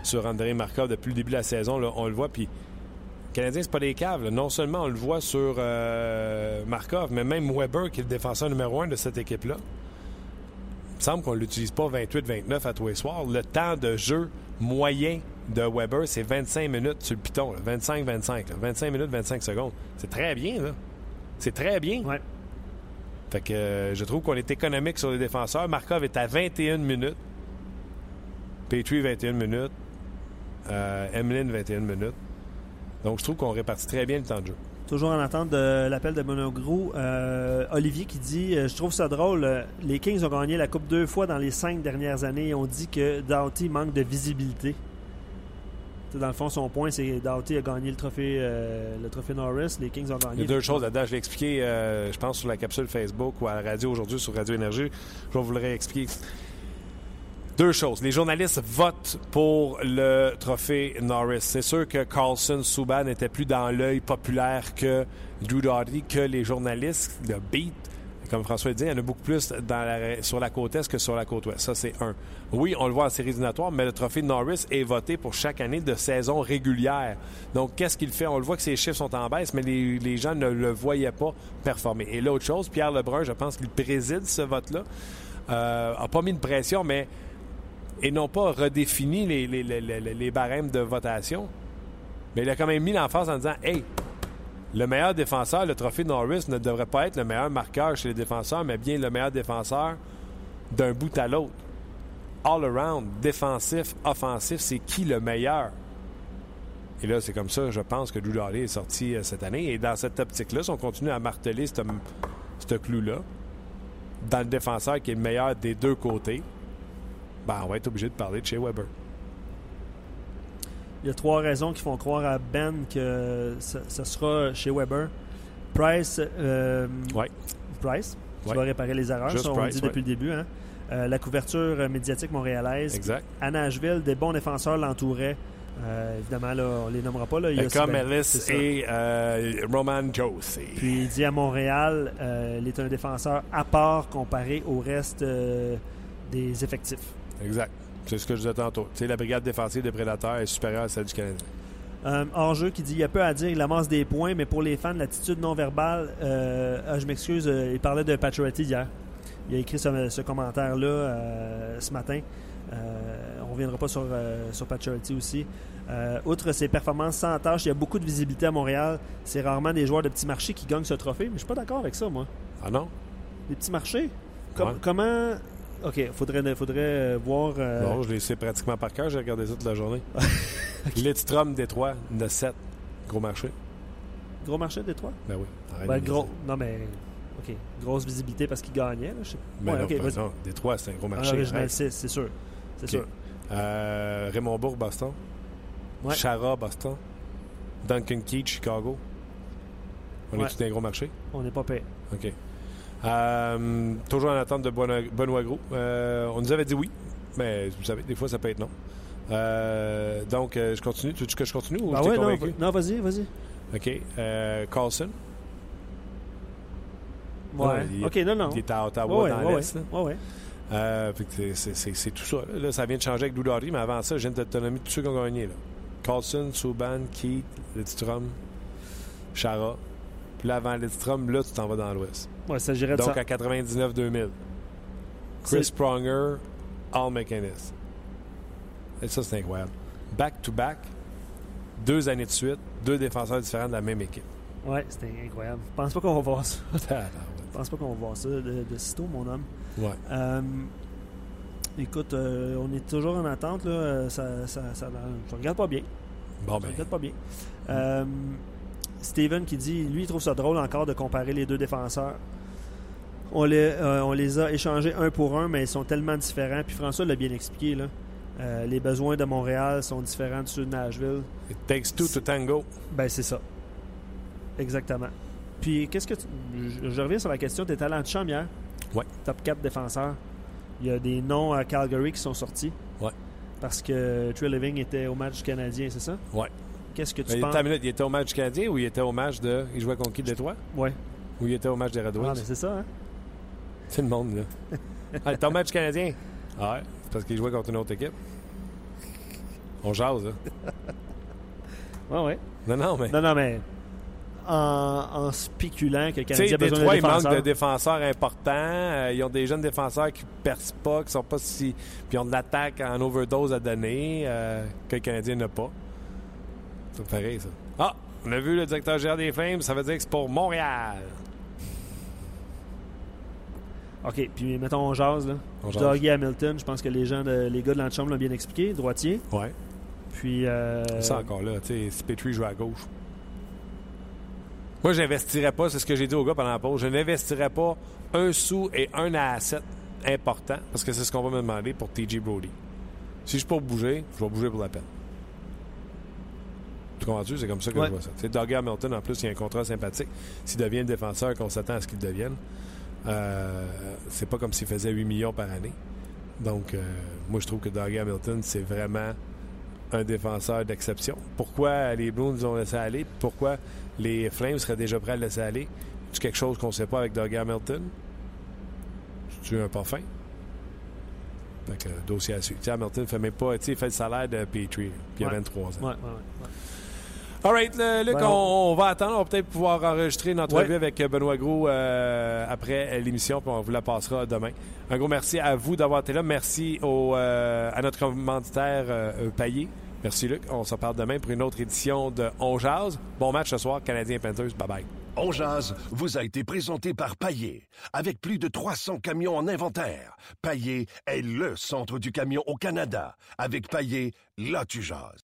[SPEAKER 1] sur André Markov depuis le début de la saison. on le voit. Puis, Canadiens, c'est pas des caves. Non seulement on le voit sur euh, Markov, mais même Weber, qui est le défenseur numéro un de cette équipe-là. Il me semble qu'on ne l'utilise pas 28-29 à tous les soirs. Le temps de jeu moyen de Weber, c'est 25 minutes sur le piton. 25-25. là. 25 minutes, 25 secondes. C'est très bien, là. C'est très bien.
[SPEAKER 3] Ouais.
[SPEAKER 1] Fait que euh, je trouve qu'on est économique sur les défenseurs. Markov est à 21 minutes. Petrie, 21 minutes. Euh, Emeline, 21 minutes. Donc, je trouve qu'on répartit très bien le temps de jeu.
[SPEAKER 3] Toujours en attente de l'appel de Monogrou. Euh, Olivier qui dit euh, Je trouve ça drôle. euh, les Kings ont gagné la Coupe deux fois dans les cinq dernières années et on dit que Doughty manque de visibilité. Dans le fond, son point, c'est que Doughty a gagné le trophée, le trophée Norris. Les Kings ont
[SPEAKER 1] Il y
[SPEAKER 3] gagné.
[SPEAKER 1] a deux choses là-dedans. Je l'ai expliqué, je pense, sur la capsule Facebook ou à la radio aujourd'hui sur Radio Énergie. Je vais vous le réexpliquer. Deux choses. Les journalistes votent pour le trophée Norris. C'est sûr que Carlson, Subban n'était plus dans l'œil populaire que Drew Doughty, que les journalistes. Le beat, comme François dit, il y en a beaucoup plus sur la côte est que sur la côte ouest. Ça, c'est un. Oui, on le voit en série mais le trophée Norris est voté pour chaque année de saison régulière. Donc, qu'est-ce qu'il fait? On le voit que ses chiffres sont en baisse, mais les, gens ne le voyaient pas performer. Et l'autre chose, Pierre Lebrun, je pense qu'il préside ce vote-là, euh, a pas mis de pression, mais et non pas redéfini les, les, barèmes de votation. Mais il a quand même mis l'emphase en disant Hey, le meilleur défenseur, le trophée Norris, ne devrait pas être le meilleur marqueur chez les défenseurs, mais bien le meilleur défenseur d'un bout à l'autre. All around, défensif, offensif, c'est qui le meilleur? Et là, c'est comme ça, je pense que Drew Doughty est sorti euh, cette année. Et dans cette optique-là, si on continue à marteler ce clou-là, dans le défenseur qui est le meilleur des deux côtés, ben, on va être obligé de parler de chez Weber.
[SPEAKER 3] Il y a trois raisons qui font croire à Ben que ce, ce sera chez Weber. Price, euh,
[SPEAKER 1] Ouais.
[SPEAKER 3] Price, qui
[SPEAKER 1] Ouais.
[SPEAKER 3] va réparer les erreurs,
[SPEAKER 1] Juste
[SPEAKER 3] ça, on
[SPEAKER 1] Price,
[SPEAKER 3] dit
[SPEAKER 1] ouais.
[SPEAKER 3] depuis le début. hein. Euh, la couverture médiatique montréalaise.
[SPEAKER 1] Exact.
[SPEAKER 3] À Nashville, des bons défenseurs l'entouraient. Euh, évidemment, là, on les nommera pas. Là. Il y a
[SPEAKER 1] Comme
[SPEAKER 3] ben,
[SPEAKER 1] Ellis et euh, Roman Josie.
[SPEAKER 3] Puis il dit à Montréal, euh, il est un défenseur à part comparé au reste euh, des effectifs.
[SPEAKER 1] Exact. C'est ce que je disais tantôt. La brigade défensive des prédateurs est supérieure à celle du Canadien.
[SPEAKER 3] Euh, hors-jeu qui dit il y a peu à dire, il amasse des points, mais pour les fans, l'attitude non verbale, euh, ah, je m'excuse, euh, il parlait de Pacioretty hier. Il a écrit ce, ce commentaire-là euh, ce matin. On ne reviendra pas sur, sur Pacioretty aussi. Outre ses performances sans tâche, il y a beaucoup de visibilité à Montréal. C'est rarement des joueurs de petits marchés qui gagnent ce trophée, mais je suis pas d'accord avec ça, moi.
[SPEAKER 1] Ah non?
[SPEAKER 3] Les petits marchés? Com-
[SPEAKER 1] Ouais.
[SPEAKER 3] Comment. Ok, faudrait, faudrait euh, voir. euh,
[SPEAKER 1] Non, je les sais pratiquement par cœur. J'ai regardé ça toute la journée. Lidstrom, Détroit, de 7. Gros marché.
[SPEAKER 3] Gros marché, Détroit?
[SPEAKER 1] Ben oui.
[SPEAKER 3] Ben, gros. Non, mais. Ok. Grosse visibilité parce qu'il gagnait. Là, je sais.
[SPEAKER 1] Ben
[SPEAKER 3] Ouais,
[SPEAKER 1] non,
[SPEAKER 3] ok,
[SPEAKER 1] pas
[SPEAKER 3] vas-y.
[SPEAKER 1] non. Détroit, c'est un gros marché.
[SPEAKER 3] original
[SPEAKER 1] Arrête.
[SPEAKER 3] 6, c'est sûr. C'est sûr.
[SPEAKER 1] Euh, Raymond Bourg, Boston.
[SPEAKER 3] Ouais.
[SPEAKER 1] Chara, Boston. Duncan Keith, Chicago. On
[SPEAKER 3] Ouais.
[SPEAKER 1] est tous un gros marché?
[SPEAKER 3] On n'est pas payé.
[SPEAKER 1] OK. Euh, toujours en attente de Benoît, Gros. Euh, on nous avait dit oui, mais vous savez, des fois, ça peut être non. Euh, donc, je continue. Tu veux que je continue ou je t'ai
[SPEAKER 3] ouais, non, non, vas-y, vas-y.
[SPEAKER 1] OK. Carlson.
[SPEAKER 3] Ouais.
[SPEAKER 1] Ouais, il-
[SPEAKER 3] ok, non, non.
[SPEAKER 1] Il est à Ottawa
[SPEAKER 3] Ouais,
[SPEAKER 1] dans
[SPEAKER 3] ouais,
[SPEAKER 1] l'Est.
[SPEAKER 3] ouais,
[SPEAKER 1] c'est- tout ça. Là. Ça vient de changer avec Doudari, mais avant ça, je viens de te nommer tous ceux qui ont gagné. Là. Carlson, Subban, Keith, Lidstrom, Chara. Puis là, avant Lidstrom, là, tu t'en vas dans l'Ouest.
[SPEAKER 3] Ouais, ça girait de
[SPEAKER 1] Donc
[SPEAKER 3] ça.
[SPEAKER 1] à 99-2000. Chris Pronger, Al McInnes. Et ça, c'est incroyable. Back-to-back, deux années de suite, deux défenseurs différents de la même équipe.
[SPEAKER 3] Ouais, c'était incroyable. Je pense pas qu'on va voir ça.
[SPEAKER 1] Tabarouette.
[SPEAKER 3] Je pense pas qu'on va voir ça de, de sitôt, mon homme.
[SPEAKER 1] ouais.
[SPEAKER 3] Euh, écoute, euh, on est toujours en attente. Là. Euh, Ça, ça, ça, je regarde pas bien.
[SPEAKER 1] Bon,
[SPEAKER 3] Je
[SPEAKER 1] ben,
[SPEAKER 3] regarde pas bien. Euh, Steven qui dit, lui, il trouve ça drôle encore de comparer les deux défenseurs. On les, euh, on les a échangés un pour un, mais ils sont tellement différents. Puis François l'a bien expliqué. Là. Euh, les besoins de Montréal sont différents de ceux de Nashville.
[SPEAKER 1] it takes two to tango.
[SPEAKER 3] Ben, c'est ça. Exactement. Puis, qu'est-ce que tu... je, je reviens sur la question. T'es allé en chambre hier.
[SPEAKER 1] Ouais.
[SPEAKER 3] Top 4 défenseurs. Il y a des noms à Calgary qui sont sortis.
[SPEAKER 1] Ouais.
[SPEAKER 3] Parce que Trey Living était au match canadien, c'est ça?
[SPEAKER 1] Ouais.
[SPEAKER 3] Qu'est-ce que tu
[SPEAKER 1] Mais
[SPEAKER 3] penses?
[SPEAKER 1] minute, il était au match canadien ou il était au match de. Il jouait contre qui? De Détroit?
[SPEAKER 3] Ouais.
[SPEAKER 1] Ou il était au match des Red
[SPEAKER 3] Ah,
[SPEAKER 1] Wings?
[SPEAKER 3] mais c'est ça, hein?
[SPEAKER 1] C'est le monde, là. ah, au match canadien? Ah ouais, c'est parce qu'il jouait contre une autre équipe. On jase, là.
[SPEAKER 3] Ouais, ouais.
[SPEAKER 1] Non, non, mais.
[SPEAKER 3] Non, non, mais en, en spéculant que le
[SPEAKER 1] Tu
[SPEAKER 3] Canadien a besoin
[SPEAKER 1] Détroit,
[SPEAKER 3] de
[SPEAKER 1] il manque
[SPEAKER 3] défenseurs.
[SPEAKER 1] de défenseurs importants. Euh, ils ont des jeunes défenseurs qui percent pas, qui sont pas si. Puis ils ont de l'attaque en overdose à donner, euh, que le Canadien n'a pas. C'est pareil, ça. Ah, on a vu le directeur général des Flames, ça veut dire que c'est pour Montréal.
[SPEAKER 3] OK, puis mettons, on jase, là.
[SPEAKER 1] On jase.
[SPEAKER 3] Dougie Hamilton, je pense que les gens, de, les gars de l'antichambre l'ont bien expliqué. Droitier.
[SPEAKER 1] Ouais.
[SPEAKER 3] Puis... euh,
[SPEAKER 1] Ça encore là, tu sais, si Petrie joue à gauche. Moi, j'investirais pas, c'est ce que j'ai dit au gars pendant la pause, je n'investirais pas un sou et un asset important, parce que c'est ce qu'on va me demander pour TJ Brody. Si je peux pas bouger, je vais bouger pour la peine. Tu comprends-tu? C'est comme ça que
[SPEAKER 3] Ouais.
[SPEAKER 1] je vois ça. Dougie Hamilton, en plus, il y a un contrat sympathique. S'il devient le défenseur qu'on s'attend à ce qu'il devienne, euh, c'est pas comme s'il faisait 8 millions par année. Donc, euh, moi, je trouve que Dougie Hamilton, c'est vraiment un défenseur d'exception. Pourquoi les Blues nous ont laissé aller? Pourquoi les Flames seraient déjà prêts à le laisser aller? C'est quelque chose qu'on ne sait pas avec Doug Hamilton? Tu un pas fin? Fait que, dossier à suivre. Hamilton fait même pas, tu sais, il fait le salaire de Petrie, puis il a
[SPEAKER 3] Ouais.
[SPEAKER 1] 23 ans.
[SPEAKER 3] Ouais, ouais.
[SPEAKER 1] All right, le- Luc,
[SPEAKER 3] Ben,
[SPEAKER 1] on, on va attendre. On va peut-être pouvoir enregistrer une entrevue
[SPEAKER 3] Ouais.
[SPEAKER 1] avec Benoît Gros euh, après l'émission, puis on vous la passera demain. Un gros merci à vous d'avoir été là. Merci au, euh, à notre commanditaire euh, euh, Payé. Merci, Luc. On se parle demain pour une autre édition de On Jazz. Bon match ce soir, Canadien Panthers. Bye-bye.
[SPEAKER 5] On jazz vous a été présenté par Paillé. Avec plus de 300 camions en inventaire, Paillé est le centre du camion au Canada. Avec Paillé, là tu jases.